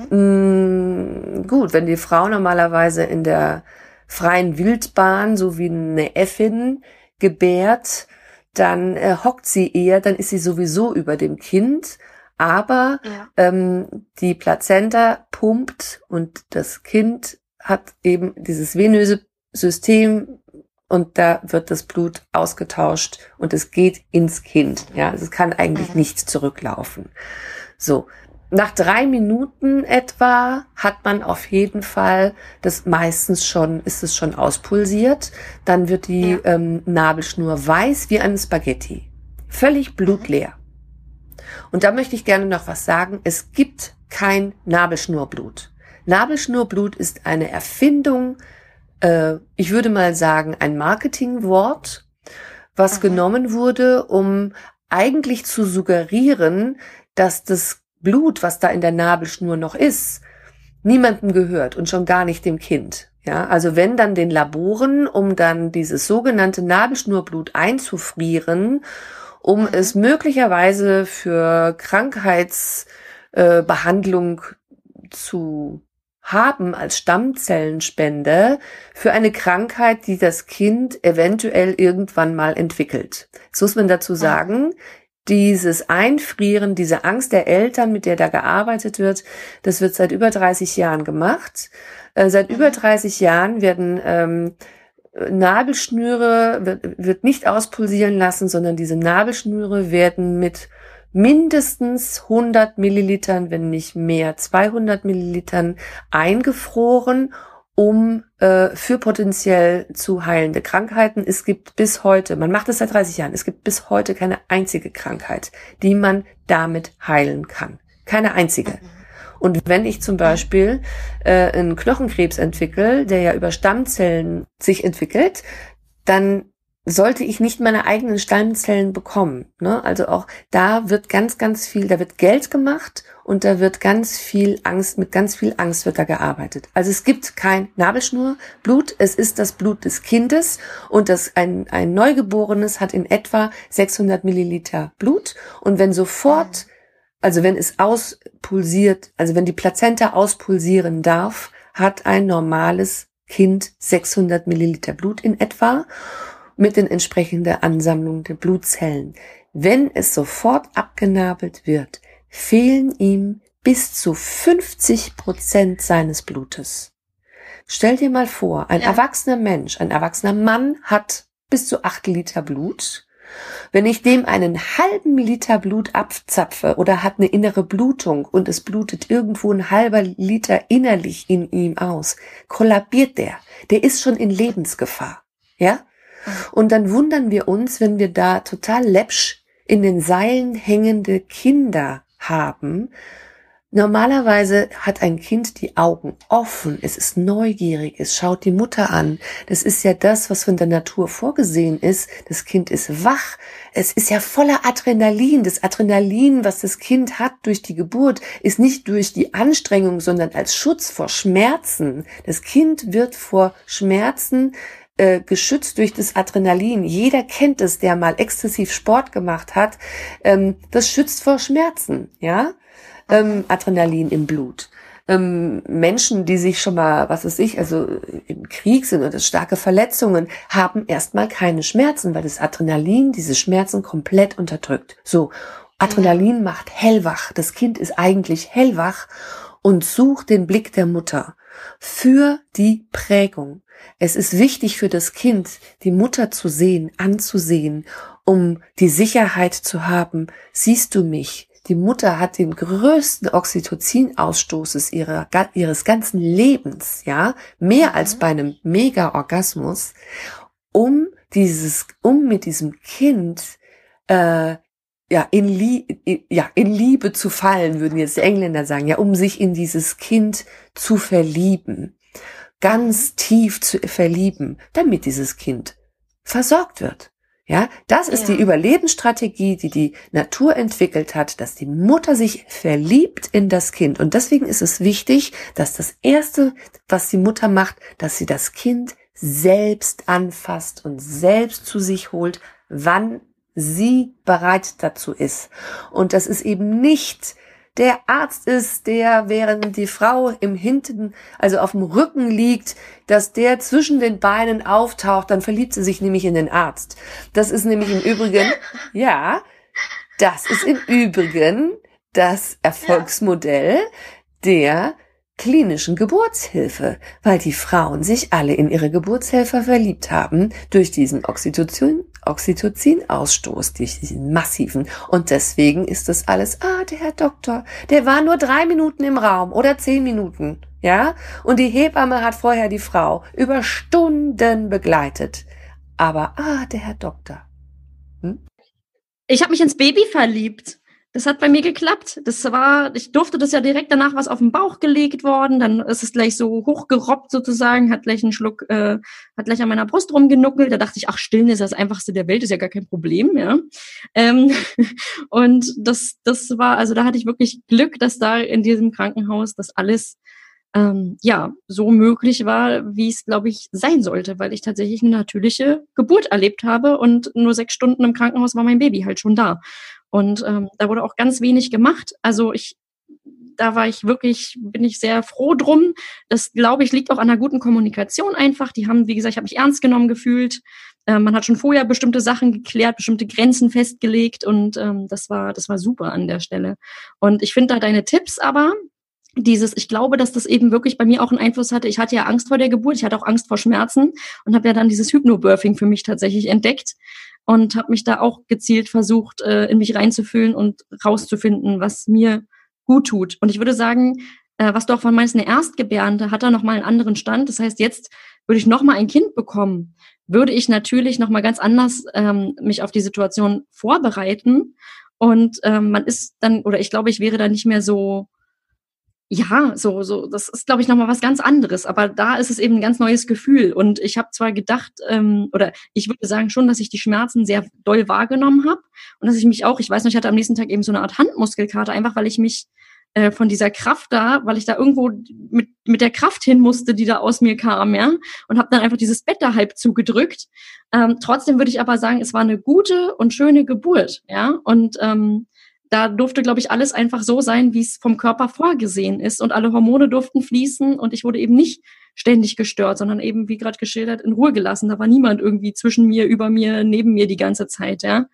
C: mhm. mm, gut, wenn die Frau normalerweise in der freien Wildbahn, so wie eine Äffin, gebärt, dann äh, hockt sie eher, dann ist sie sowieso über dem Kind, aber ja. ähm, die Plazenta pumpt und das Kind hat eben dieses venöse System und da wird das Blut ausgetauscht und es geht ins Kind. Ja, also es kann eigentlich mhm. nicht zurücklaufen. So, nach drei Minuten etwa hat man auf jeden Fall das meistens schon, ist es schon auspulsiert. Dann wird die ja. ähm, Nabelschnur weiß wie ein Spaghetti. Völlig blutleer. Und da möchte ich gerne noch was sagen. Es gibt kein Nabelschnurblut. Nabelschnurblut ist eine Erfindung, äh, ich würde mal sagen, ein Marketingwort, was mhm. genommen wurde, um eigentlich zu suggerieren, dass das Blut, was da in der Nabelschnur noch ist, niemandem gehört und schon gar nicht dem Kind. Ja, also wenn dann den Laboren, um dann dieses sogenannte Nabelschnurblut einzufrieren, um mhm. es möglicherweise für Krankheitsbehandlung äh, zu haben als Stammzellenspende für eine Krankheit, die das Kind eventuell irgendwann mal entwickelt. Jetzt muss man dazu sagen, dieses Einfrieren, diese Angst der Eltern, mit der da gearbeitet wird, das wird seit über 30 Jahren gemacht. Äh, seit über 30 mhm. Jahren werden ähm, Nabelschnüre, wird, wird nicht auspulsieren lassen, sondern diese Nabelschnüre werden mit mindestens 100 Millilitern, wenn nicht mehr, 200 Millilitern eingefroren um äh, für potenziell zu heilende Krankheiten. Es gibt bis heute, man macht es seit 30 Jahren, es gibt bis heute keine einzige Krankheit, die man damit heilen kann. Keine einzige. Und wenn ich zum Beispiel äh, einen Knochenkrebs entwickle, der ja über Stammzellen sich entwickelt, dann sollte ich nicht meine eigenen Stammzellen bekommen. Ne? Also auch da wird ganz, ganz viel, da wird Geld gemacht und da wird ganz viel Angst, mit ganz viel Angst wird da gearbeitet. Also es gibt kein Nabelschnurblut, es ist das Blut des Kindes und das ein, ein Neugeborenes hat in etwa 600 Milliliter Blut und wenn sofort, also wenn es auspulsiert, also wenn die Plazenta auspulsieren darf, hat ein normales Kind 600 Milliliter Blut in etwa mit den entsprechenden Ansammlungen der Blutzellen. Wenn es sofort abgenabelt wird, fehlen ihm bis zu 50 Prozent seines Blutes. Stell dir mal vor, ein ja. erwachsener Mensch, ein erwachsener Mann hat bis zu acht Liter Blut. Wenn ich dem einen halben Liter Blut abzapfe oder hat eine innere Blutung und es blutet irgendwo ein halber Liter innerlich in ihm aus, kollabiert der. Der ist schon in Lebensgefahr. Ja? Und dann wundern wir uns, wenn wir da total läppsch in den Seilen hängende Kinder haben, Normalerweise hat ein Kind die Augen offen, es ist neugierig, es schaut die Mutter an. Das ist ja das, was von der Natur vorgesehen ist. Das Kind ist wach, es ist ja voller Adrenalin. Das Adrenalin, was das Kind hat durch die Geburt, ist nicht durch die Anstrengung, sondern als Schutz vor Schmerzen. Das Kind wird vor Schmerzen äh, geschützt durch das Adrenalin. Jeder kennt es, der mal exzessiv Sport gemacht hat. Ähm, das schützt vor Schmerzen, ja ähm, Adrenalin im Blut. Ähm, Menschen, die sich schon mal, was weiß ich, also im Krieg sind oder starke Verletzungen, haben erstmal keine Schmerzen, weil das Adrenalin diese Schmerzen komplett unterdrückt. So, Adrenalin macht hellwach. Das Kind ist eigentlich hellwach und sucht den Blick der Mutter für die Prägung. Es ist wichtig für das Kind, die Mutter zu sehen, anzusehen, um die Sicherheit zu haben, siehst du mich, die Mutter hat den größten Oxytocin-Ausstoßes ihres ganzen Lebens, ja, mehr als bei einem Mega-Orgasmus, um dieses, um mit diesem Kind äh, ja, in, Lie ja, in Liebe zu fallen, würden jetzt die Engländer sagen, ja, um sich in dieses Kind zu verlieben, ganz tief zu verlieben, damit dieses Kind versorgt wird. Ja, das ist ja. die Überlebensstrategie, die die Natur entwickelt hat, dass die Mutter sich verliebt in das Kind. Und deswegen ist es wichtig, dass das erste, was die Mutter macht, dass sie das Kind selbst anfasst und selbst zu sich holt, wann sie bereit dazu ist. Und das ist eben nicht der Arzt ist, der während die Frau im Hinten, also auf dem Rücken liegt, dass der zwischen den Beinen auftaucht, dann verliebt sie sich nämlich in den Arzt. Das ist nämlich im Übrigen, ja, das ist im Übrigen das Erfolgsmodell der klinischen Geburtshilfe, weil die Frauen sich alle in ihre Geburtshelfer verliebt haben durch diesen Oxytocin, Oxytocin-Ausstoß, durch diesen massiven. Und deswegen ist das alles, ah, der Herr Doktor, der war nur drei Minuten im Raum oder zehn Minuten, ja? Und die Hebamme hat vorher die Frau über Stunden begleitet. Aber, ah, der Herr Doktor.
A: Hm? Ich habe mich ins Baby verliebt. Das hat bei mir geklappt. Das war, ich durfte das ja direkt danach was auf den Bauch gelegt worden. Dann ist es gleich so hochgerobbt sozusagen, hat gleich einen Schluck, äh, hat gleich an meiner Brust rumgenuckelt. Da dachte ich, ach, stillen ist das einfachste der Welt, ist ja gar kein Problem, ja. Ähm, und das, das war, also da hatte ich wirklich Glück, dass da in diesem Krankenhaus das alles ähm, ja, so möglich war, wie es, glaube ich, sein sollte, weil ich tatsächlich eine natürliche Geburt erlebt habe und nur sechs Stunden im Krankenhaus war mein Baby halt schon da. Und ähm, da wurde auch ganz wenig gemacht. Also ich, da war ich wirklich, bin ich sehr froh drum. Das, glaube ich, liegt auch an einer guten Kommunikation einfach. Die haben, wie gesagt, ich habe mich ernst genommen gefühlt. Äh, man hat schon vorher bestimmte Sachen geklärt, bestimmte Grenzen festgelegt und ähm, das war, das war super an der Stelle. Und ich finde da deine Tipps aber, dieses, ich glaube, dass das eben wirklich bei mir auch einen Einfluss hatte. Ich hatte ja Angst vor der Geburt, ich hatte auch Angst vor Schmerzen und habe ja dann dieses Hypnobirthing für mich tatsächlich entdeckt und habe mich da auch gezielt versucht, äh, in mich reinzufühlen und rauszufinden, was mir gut tut. Und ich würde sagen, äh, was du auch von meinst, eine Erstgebärende hat da nochmal einen anderen Stand. Das heißt, jetzt würde ich nochmal ein Kind bekommen, würde ich natürlich nochmal ganz anders ähm, mich auf die Situation vorbereiten. Und ähm, man ist dann, oder ich glaube, ich wäre dann nicht mehr so ja, so, so, das ist, glaube ich, nochmal was ganz anderes. Aber da ist es eben ein ganz neues Gefühl. Und ich habe zwar gedacht, ähm, oder ich würde sagen schon, dass ich die Schmerzen sehr doll wahrgenommen habe und dass ich mich auch, ich weiß nicht, ich hatte am nächsten Tag eben so eine Art Handmuskelkarte, einfach weil ich mich äh, von dieser Kraft da, weil ich da irgendwo mit, mit der Kraft hin musste, die da aus mir kam, ja, und habe dann einfach dieses Bett da halb zugedrückt. Ähm, trotzdem würde ich aber sagen, es war eine gute und schöne Geburt, ja, und ähm, da durfte, glaube ich, alles einfach so sein, wie es vom Körper vorgesehen ist. Und alle Hormone durften fließen und ich wurde eben nicht ständig gestört, sondern eben, wie gerade geschildert, in Ruhe gelassen. Da war niemand irgendwie zwischen mir, über mir, neben mir die ganze Zeit, ja.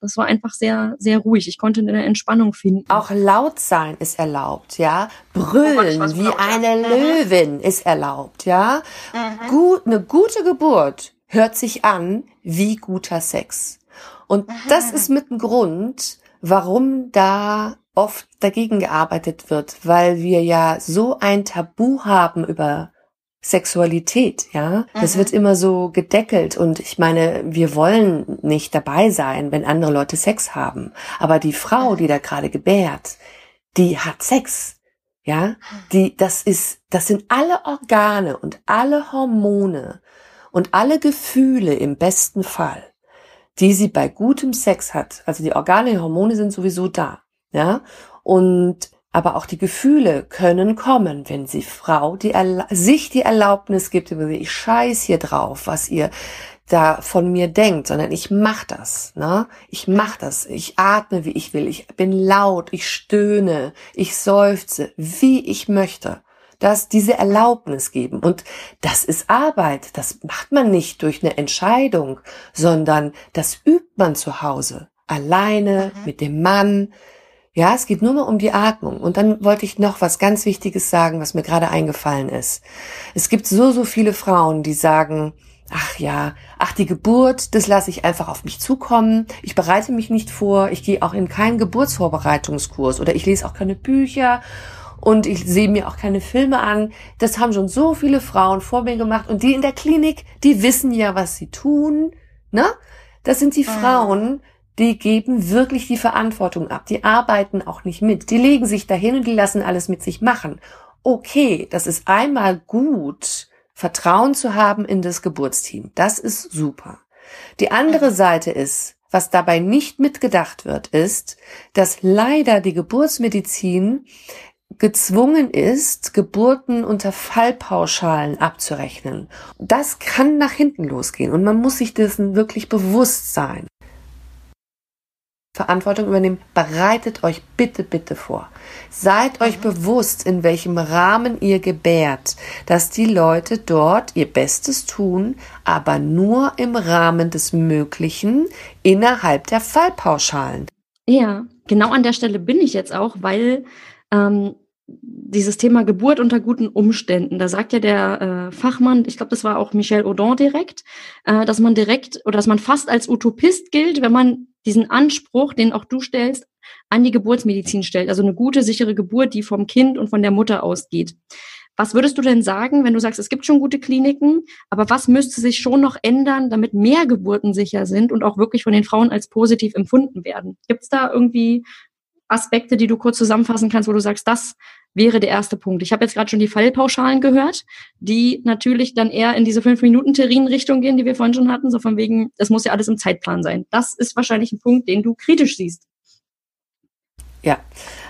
A: Das war einfach sehr, sehr ruhig. Ich konnte eine Entspannung finden.
C: Auch laut sein ist erlaubt, ja. Brüllen oh, wie eine mhm. Löwin ist erlaubt, ja. Mhm. Gut, eine gute Geburt hört sich an wie guter Sex. Und mhm. das ist mit ein Grund, warum da oft dagegen gearbeitet wird, weil wir ja so ein Tabu haben über Sexualität, ja. Das mhm. wird immer so gedeckelt und ich meine, wir wollen nicht dabei sein, wenn andere Leute Sex haben. Aber die Frau, mhm. die da gerade gebärt, die hat Sex. Ja, die, das ist, das sind alle Organe und alle Hormone und alle Gefühle im besten Fall, die sie bei gutem Sex hat. Also die Organe, die Hormone sind sowieso da. Ja, und aber auch die Gefühle können kommen, wenn sie Frau die sich die Erlaubnis gibt, ich scheiß hier drauf, was ihr da von mir denkt, sondern ich mach das, ne? Ich mach das, ich atme, wie ich will, ich bin laut, ich stöhne, ich seufze, wie ich möchte. Dass diese Erlaubnis geben. Und das ist Arbeit. Das macht man nicht durch eine Entscheidung, sondern das übt man zu Hause. Alleine, mhm. mit dem Mann. Ja, es geht nur mal um die Atmung. Und dann wollte ich noch was ganz Wichtiges sagen, was mir gerade eingefallen ist. Es gibt so, so viele Frauen, die sagen, ach ja, ach die Geburt, das lasse ich einfach auf mich zukommen. Ich bereite mich nicht vor, ich gehe auch in keinen Geburtsvorbereitungskurs oder ich lese auch keine Bücher und ich sehe mir auch keine Filme an. Das haben schon so viele Frauen vor mir gemacht und die in der Klinik, die wissen ja, was sie tun, ne? Das sind die ah. Frauen, die geben wirklich die Verantwortung ab. Die arbeiten auch nicht mit. Die legen sich dahin und die lassen alles mit sich machen. Okay, das ist einmal gut, Vertrauen zu haben in das Geburtsteam. Das ist super. Die andere Seite ist, was dabei nicht mitgedacht wird, ist, dass leider die Geburtsmedizin gezwungen ist, Geburten unter Fallpauschalen abzurechnen. Das kann nach hinten losgehen und man muss sich dessen wirklich bewusst sein. Verantwortung übernehmen, bereitet euch bitte, bitte vor. Seid euch mhm. bewusst, in welchem Rahmen ihr gebärt, dass die Leute dort ihr Bestes tun, aber nur im Rahmen des Möglichen innerhalb der Fallpauschalen.
A: Ja, genau an der Stelle bin ich jetzt auch, weil ähm, dieses Thema Geburt unter guten Umständen, da sagt ja der äh, Fachmann, ich glaube, das war auch Michel Audin direkt, äh, dass man direkt oder dass man fast als Utopist gilt, wenn man diesen Anspruch, den auch du stellst, an die Geburtsmedizin stellt. Also eine gute, sichere Geburt, die vom Kind und von der Mutter ausgeht. Was würdest du denn sagen, wenn du sagst, es gibt schon gute Kliniken, aber was müsste sich schon noch ändern, damit mehr Geburten sicher sind und auch wirklich von den Frauen als positiv empfunden werden? Gibt es da irgendwie Aspekte, die du kurz zusammenfassen kannst, wo du sagst, das wäre der erste Punkt. Ich habe jetzt gerade schon die Fallpauschalen gehört, die natürlich dann eher in diese fünf Minuten Terrin-Richtung gehen, die wir vorhin schon hatten, so von wegen, das muss ja alles im Zeitplan sein. Das ist wahrscheinlich ein Punkt, den du kritisch siehst.
C: Ja,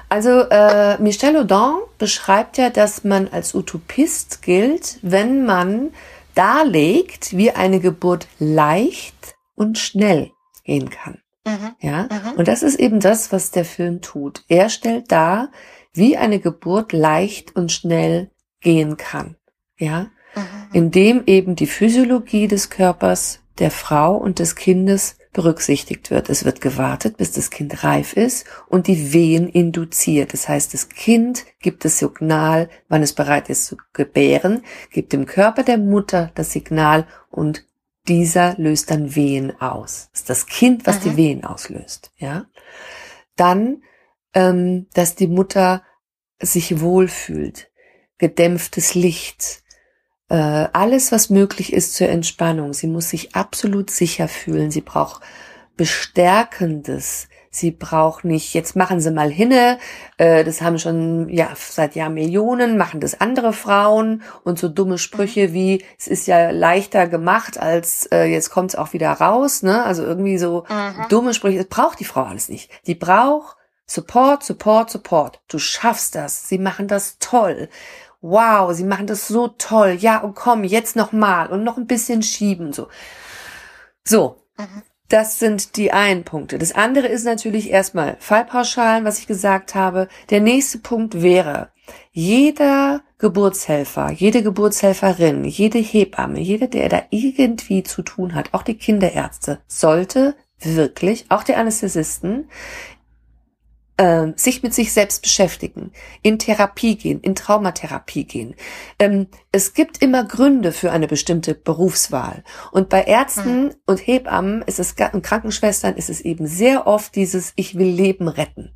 C: also äh, Michel Audin beschreibt ja, dass man als Utopist gilt, wenn man darlegt, wie eine Geburt leicht und schnell gehen kann. Mhm. Ja, mhm. und das ist eben das, was der Film tut. Er stellt dar, wie eine Geburt leicht und schnell gehen kann. Ja, mhm. indem eben die Physiologie des Körpers der Frau und des Kindes berücksichtigt wird. Es wird gewartet, bis das Kind reif ist und die Wehen induziert. Das heißt, das Kind gibt das Signal, wann es bereit ist zu gebären, gibt dem Körper der Mutter das Signal und dieser löst dann Wehen aus. Das ist das Kind, was Aha. die Wehen auslöst. Ja, dann, ähm, dass die Mutter sich wohlfühlt, gedämpftes Licht, äh, alles, was möglich ist zur Entspannung. Sie muss sich absolut sicher fühlen. Sie braucht bestärkendes, Sie braucht nicht, jetzt machen Sie mal hinne, äh, das haben schon ja seit Jahren Millionen, machen das andere Frauen und so dumme Sprüche wie, es ist ja leichter gemacht, als äh, jetzt kommt es auch wieder raus, ne? Also irgendwie so mhm. dumme Sprüche, das braucht die Frau alles nicht. Die braucht Support, Support, Support. Du schaffst das. Sie machen das toll. Wow, sie machen das so toll. Ja, und komm, jetzt noch mal und noch ein bisschen schieben so. So. Mhm. Das sind die einen Punkte. Das andere ist natürlich erstmal Fallpauschalen, was ich gesagt habe. Der nächste Punkt wäre, jeder Geburtshelfer, jede Geburtshelferin, jede Hebamme, jeder, der da irgendwie zu tun hat, auch die Kinderärzte, sollte wirklich, auch die Anästhesisten, äh, sich mit sich selbst beschäftigen, in Therapie gehen, in Traumatherapie gehen. Ähm, es gibt immer Gründe für eine bestimmte Berufswahl. Und bei Ärzten mhm. und Hebammen ist es und Krankenschwestern ist es eben sehr oft dieses Ich will Leben retten.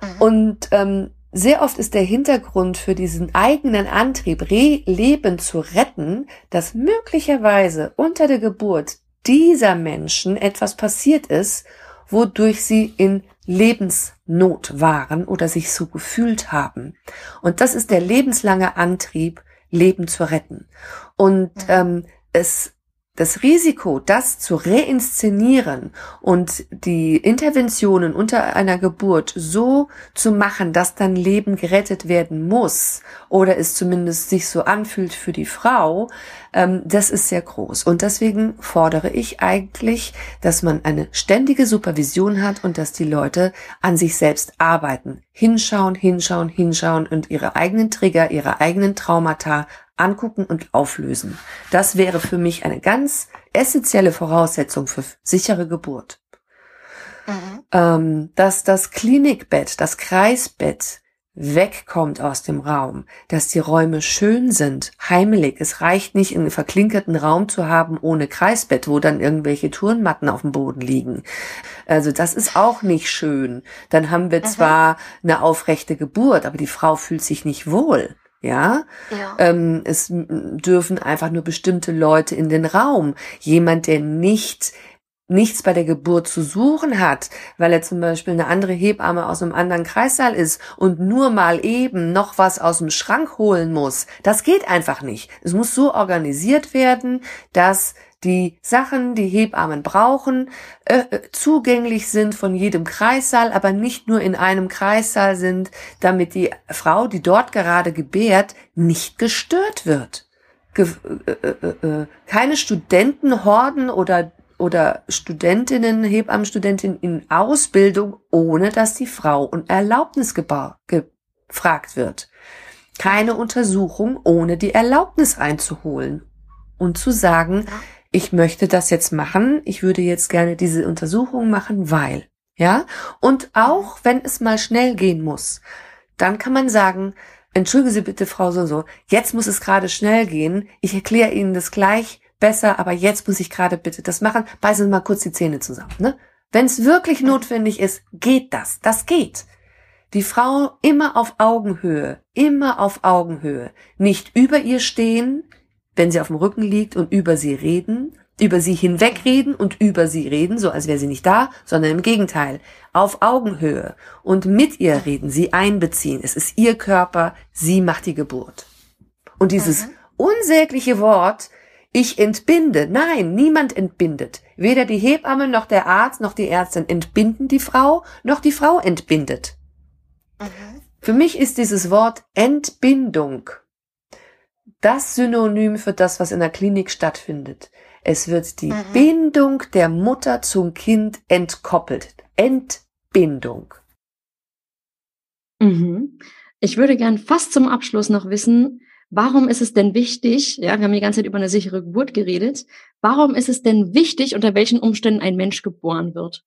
C: Mhm. Und ähm, sehr oft ist der Hintergrund für diesen eigenen Antrieb, Re Leben zu retten, dass möglicherweise unter der Geburt dieser Menschen etwas passiert ist, wodurch sie in Lebensnot waren oder sich so gefühlt haben. Und das ist der lebenslange Antrieb, Leben zu retten. Und ähm, es das Risiko, das zu reinszenieren und die Interventionen unter einer Geburt so zu machen, dass dann Leben gerettet werden muss oder es zumindest sich so anfühlt für die Frau, das ist sehr groß. Und deswegen fordere ich eigentlich, dass man eine ständige Supervision hat und dass die Leute an sich selbst arbeiten. Hinschauen, hinschauen, hinschauen und ihre eigenen Trigger, ihre eigenen Traumata angucken und auflösen. Das wäre für mich eine ganz essentielle Voraussetzung für sichere Geburt. Mhm. Ähm, dass das Klinikbett, das Kreisbett wegkommt aus dem Raum, dass die Räume schön sind, heimelig. Es reicht nicht, einen verklinkerten Raum zu haben ohne Kreisbett, wo dann irgendwelche Turnmatten auf dem Boden liegen. Also das ist auch nicht schön. Dann haben wir mhm. zwar eine aufrechte Geburt, aber die Frau fühlt sich nicht wohl. Ja, ja. Ähm, es dürfen einfach nur bestimmte Leute in den Raum. Jemand, der nicht nichts bei der Geburt zu suchen hat, weil er zum Beispiel eine andere Hebamme aus einem anderen Kreissaal ist und nur mal eben noch was aus dem Schrank holen muss. Das geht einfach nicht. Es muss so organisiert werden, dass die Sachen, die Hebammen brauchen, äh, äh, zugänglich sind von jedem Kreissaal, aber nicht nur in einem Kreissaal sind, damit die Frau, die dort gerade gebärt, nicht gestört wird. Ge äh, äh, äh, keine Studentenhorden oder oder Studentinnen, Hebammenstudentinnen in Ausbildung, ohne dass die Frau um Erlaubnis gefragt wird. Keine Untersuchung, ohne die Erlaubnis einzuholen. Und zu sagen, ich möchte das jetzt machen, ich würde jetzt gerne diese Untersuchung machen, weil, ja, und auch wenn es mal schnell gehen muss, dann kann man sagen, entschuldigen Sie bitte, Frau so so, jetzt muss es gerade schnell gehen, ich erkläre Ihnen das gleich besser, aber jetzt muss ich gerade bitte das machen, beißen Sie mal kurz die Zähne zusammen, ne? Wenn es wirklich notwendig ist, geht das, das geht. Die Frau immer auf Augenhöhe, immer auf Augenhöhe, nicht über ihr stehen, wenn sie auf dem Rücken liegt und über sie reden, über sie hinwegreden und über sie reden, so als wäre sie nicht da, sondern im Gegenteil, auf Augenhöhe und mit ihr reden, sie einbeziehen. Es ist ihr Körper, sie macht die Geburt. Und dieses mhm. unsägliche Wort, ich entbinde, nein, niemand entbindet. Weder die Hebamme noch der Arzt noch die Ärztin entbinden die Frau, noch die Frau entbindet. Mhm. Für mich ist dieses Wort Entbindung das Synonym für das, was in der Klinik stattfindet. Es wird die mhm. Bindung der Mutter zum Kind entkoppelt. Entbindung.
A: Mhm. Ich würde gern fast zum Abschluss noch wissen, warum ist es denn wichtig, ja, wir haben die ganze Zeit über eine sichere Geburt geredet, warum ist es denn wichtig, unter welchen Umständen ein Mensch geboren wird?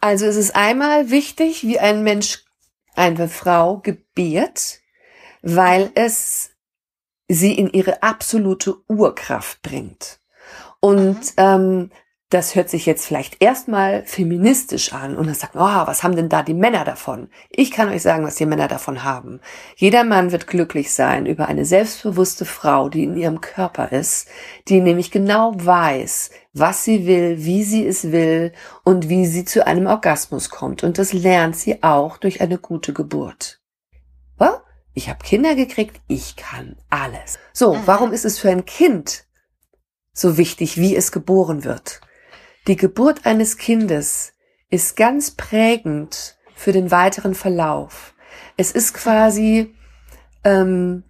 C: Also es ist einmal wichtig, wie ein Mensch eine Frau gebiert, weil es sie in ihre absolute Urkraft bringt. Und mhm. ähm, das hört sich jetzt vielleicht erstmal feministisch an und dann sagt, oh, was haben denn da die Männer davon? Ich kann euch sagen, was die Männer davon haben. Jeder Mann wird glücklich sein über eine selbstbewusste Frau, die in ihrem Körper ist, die nämlich genau weiß, was sie will, wie sie es will und wie sie zu einem Orgasmus kommt. Und das lernt sie auch durch eine gute Geburt. Well, ich habe Kinder gekriegt, ich kann alles. So, mhm. warum ist es für ein Kind so wichtig, wie es geboren wird? Die Geburt eines Kindes ist ganz prägend für den weiteren Verlauf. Es ist quasi ähm,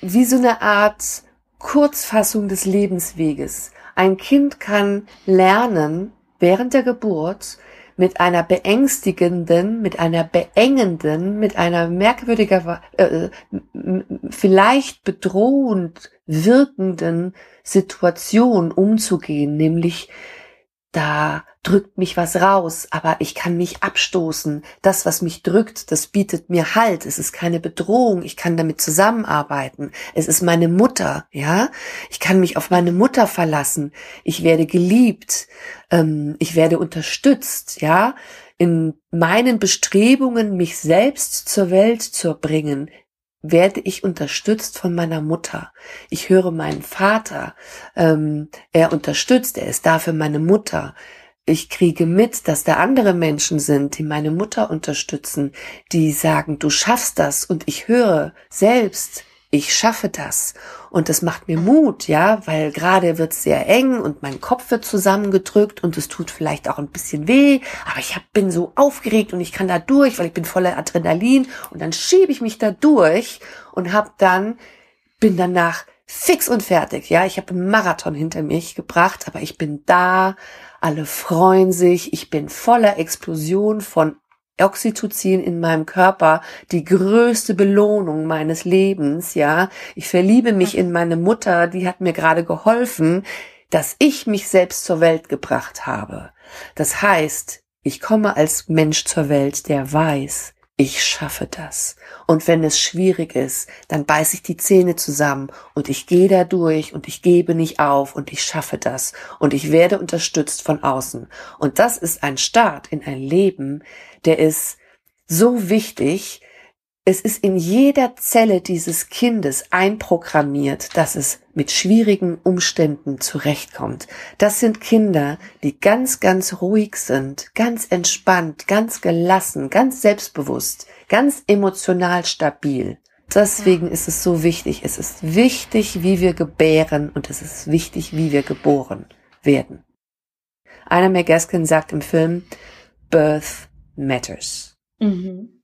C: wie so eine Art Kurzfassung des Lebensweges. Ein Kind kann lernen während der Geburt, mit einer beängstigenden, mit einer beengenden, mit einer merkwürdiger, äh, vielleicht bedrohend wirkenden Situation umzugehen, nämlich da drückt mich was raus, aber ich kann mich abstoßen. Das, was mich drückt, das bietet mir Halt. Es ist keine Bedrohung. Ich kann damit zusammenarbeiten. Es ist meine Mutter, ja. Ich kann mich auf meine Mutter verlassen. Ich werde geliebt. Ähm, ich werde unterstützt, ja. In meinen Bestrebungen, mich selbst zur Welt zu bringen, werde ich unterstützt von meiner Mutter. Ich höre meinen Vater, ähm, er unterstützt, er ist da für meine Mutter. Ich kriege mit, dass da andere Menschen sind, die meine Mutter unterstützen, die sagen, du schaffst das und ich höre selbst, ich schaffe das. Und das macht mir Mut, ja, weil gerade wird es sehr eng und mein Kopf wird zusammengedrückt und es tut vielleicht auch ein bisschen weh, aber ich hab, bin so aufgeregt und ich kann da durch, weil ich bin voller Adrenalin. Und dann schiebe ich mich da durch und hab dann, bin danach fix und fertig, ja, ich habe einen Marathon hinter mich gebracht, aber ich bin da, alle freuen sich, ich bin voller Explosion von Oxytocin in meinem Körper die größte Belohnung meines Lebens, ja. Ich verliebe mich in meine Mutter, die hat mir gerade geholfen, dass ich mich selbst zur Welt gebracht habe. Das heißt, ich komme als Mensch zur Welt, der weiß, ich schaffe das. Und wenn es schwierig ist, dann beiß ich die Zähne zusammen und ich gehe da durch und ich gebe nicht auf und ich schaffe das und ich werde unterstützt von außen. Und das ist ein Start in ein Leben, der ist so wichtig. Es ist in jeder Zelle dieses Kindes einprogrammiert, dass es mit schwierigen Umständen zurechtkommt. Das sind Kinder, die ganz, ganz ruhig sind, ganz entspannt, ganz gelassen, ganz selbstbewusst, ganz emotional stabil. Deswegen ist es so wichtig. Es ist wichtig, wie wir gebären und es ist wichtig, wie wir geboren werden. Einer McGaskin sagt im Film, Birth matters.
A: Mhm.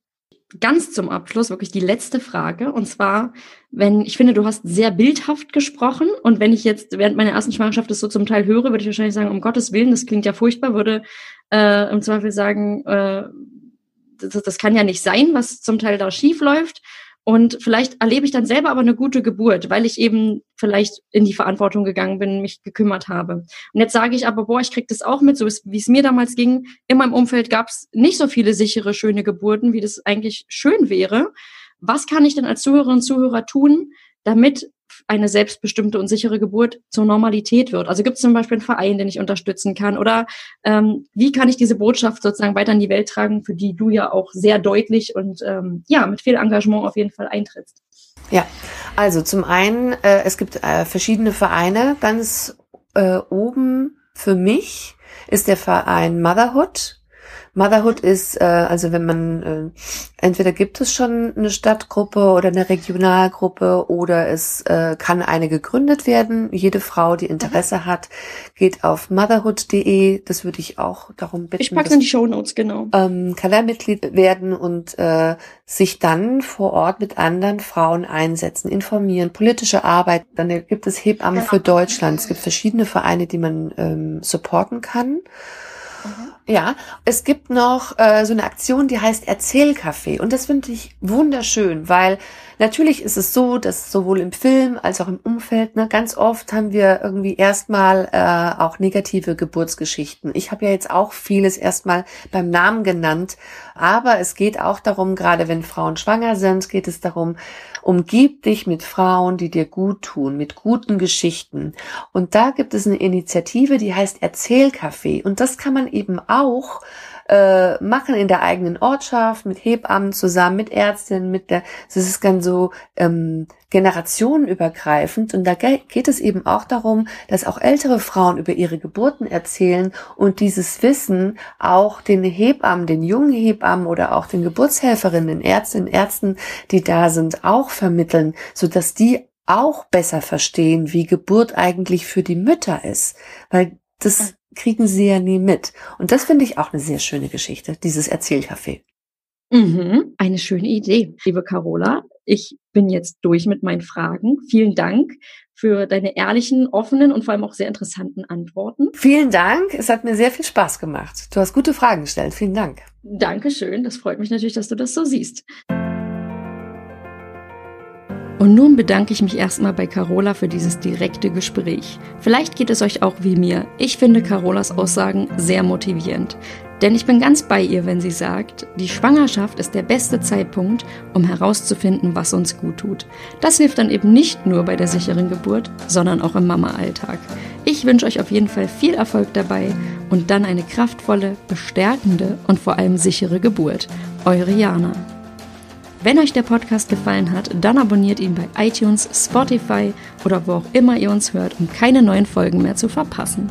A: Ganz zum Abschluss wirklich die letzte Frage. Und zwar, wenn, ich finde, du hast sehr bildhaft gesprochen. Und wenn ich jetzt während meiner ersten Schwangerschaft das so zum Teil höre, würde ich wahrscheinlich sagen, um Gottes Willen, das klingt ja furchtbar, würde äh, im Zweifel sagen, äh, das, das kann ja nicht sein, was zum Teil da schief läuft. Und vielleicht erlebe ich dann selber aber eine gute Geburt, weil ich eben vielleicht in die Verantwortung gegangen bin, mich gekümmert habe. Und jetzt sage ich aber, boah, ich krieg das auch mit, so wie es mir damals ging. In meinem Umfeld gab es nicht so viele sichere, schöne Geburten, wie das eigentlich schön wäre. Was kann ich denn als Zuhörerinnen und Zuhörer tun, damit eine selbstbestimmte und sichere Geburt zur Normalität wird. Also gibt es zum Beispiel einen Verein, den ich unterstützen kann? Oder ähm, wie kann ich diese Botschaft sozusagen weiter in die Welt tragen, für die du ja auch sehr deutlich und ähm, ja mit viel Engagement auf jeden Fall eintrittst?
C: Ja, also zum einen, äh, es gibt äh, verschiedene Vereine. Ganz äh, oben für mich ist der Verein Motherhood. Motherhood ist, äh, also wenn man, äh, entweder gibt es schon eine Stadtgruppe oder eine Regionalgruppe oder es äh, kann eine gegründet werden. Jede Frau, die Interesse mhm. hat, geht auf motherhood.de. Das würde ich auch darum bitten.
A: Ich packe in die Show Notes, genau.
C: Ähm, kann er Mitglied werden und äh, sich dann vor Ort mit anderen Frauen einsetzen, informieren, politische Arbeit. Dann gibt es Hebammen genau. für Deutschland. Es gibt verschiedene Vereine, die man ähm, supporten kann. Mhm. Ja, es gibt noch äh, so eine Aktion, die heißt Erzählcafé. Und das finde ich wunderschön, weil natürlich ist es so, dass sowohl im Film als auch im Umfeld, ne, ganz oft haben wir irgendwie erstmal äh, auch negative Geburtsgeschichten. Ich habe ja jetzt auch vieles erstmal beim Namen genannt, aber es geht auch darum, gerade wenn Frauen schwanger sind, geht es darum, Umgib dich mit Frauen, die dir gut tun, mit guten Geschichten. Und da gibt es eine Initiative, die heißt Erzählcafé. Und das kann man eben auch äh, machen in der eigenen Ortschaft mit Hebammen zusammen, mit Ärztinnen, mit der, das ist ganz so ähm, generationenübergreifend. Und da geht es eben auch darum, dass auch ältere Frauen über ihre Geburten erzählen und dieses Wissen auch den Hebammen, den jungen Hebammen oder auch den Geburtshelferinnen, den Ärztinnen, Ärzten, die da sind, auch vermitteln, so dass die auch besser verstehen, wie Geburt eigentlich für die Mütter ist, weil das kriegen sie ja nie mit. Und das finde ich auch eine sehr schöne Geschichte, dieses Erzählcafé.
A: Mhm, eine schöne Idee, liebe Carola. Ich bin jetzt durch mit meinen Fragen. Vielen Dank für deine ehrlichen, offenen und vor allem auch sehr interessanten Antworten.
C: Vielen Dank. Es hat mir sehr viel Spaß gemacht. Du hast gute Fragen gestellt. Vielen Dank.
A: Dankeschön. Das freut mich natürlich, dass du das so siehst. Und nun bedanke ich mich erstmal bei Carola für dieses direkte Gespräch. Vielleicht geht es euch auch wie mir. Ich finde Carolas Aussagen sehr motivierend. Denn ich bin ganz bei ihr, wenn sie sagt, die Schwangerschaft ist der beste Zeitpunkt, um herauszufinden, was uns gut tut. Das hilft dann eben nicht nur bei der sicheren Geburt, sondern auch im Mama-Alltag. Ich wünsche euch auf jeden Fall viel Erfolg dabei und dann eine kraftvolle, bestärkende und vor allem sichere Geburt. Eure Jana. Wenn euch der Podcast gefallen hat, dann abonniert ihn bei iTunes, Spotify oder wo auch immer ihr uns hört, um keine neuen Folgen mehr zu verpassen.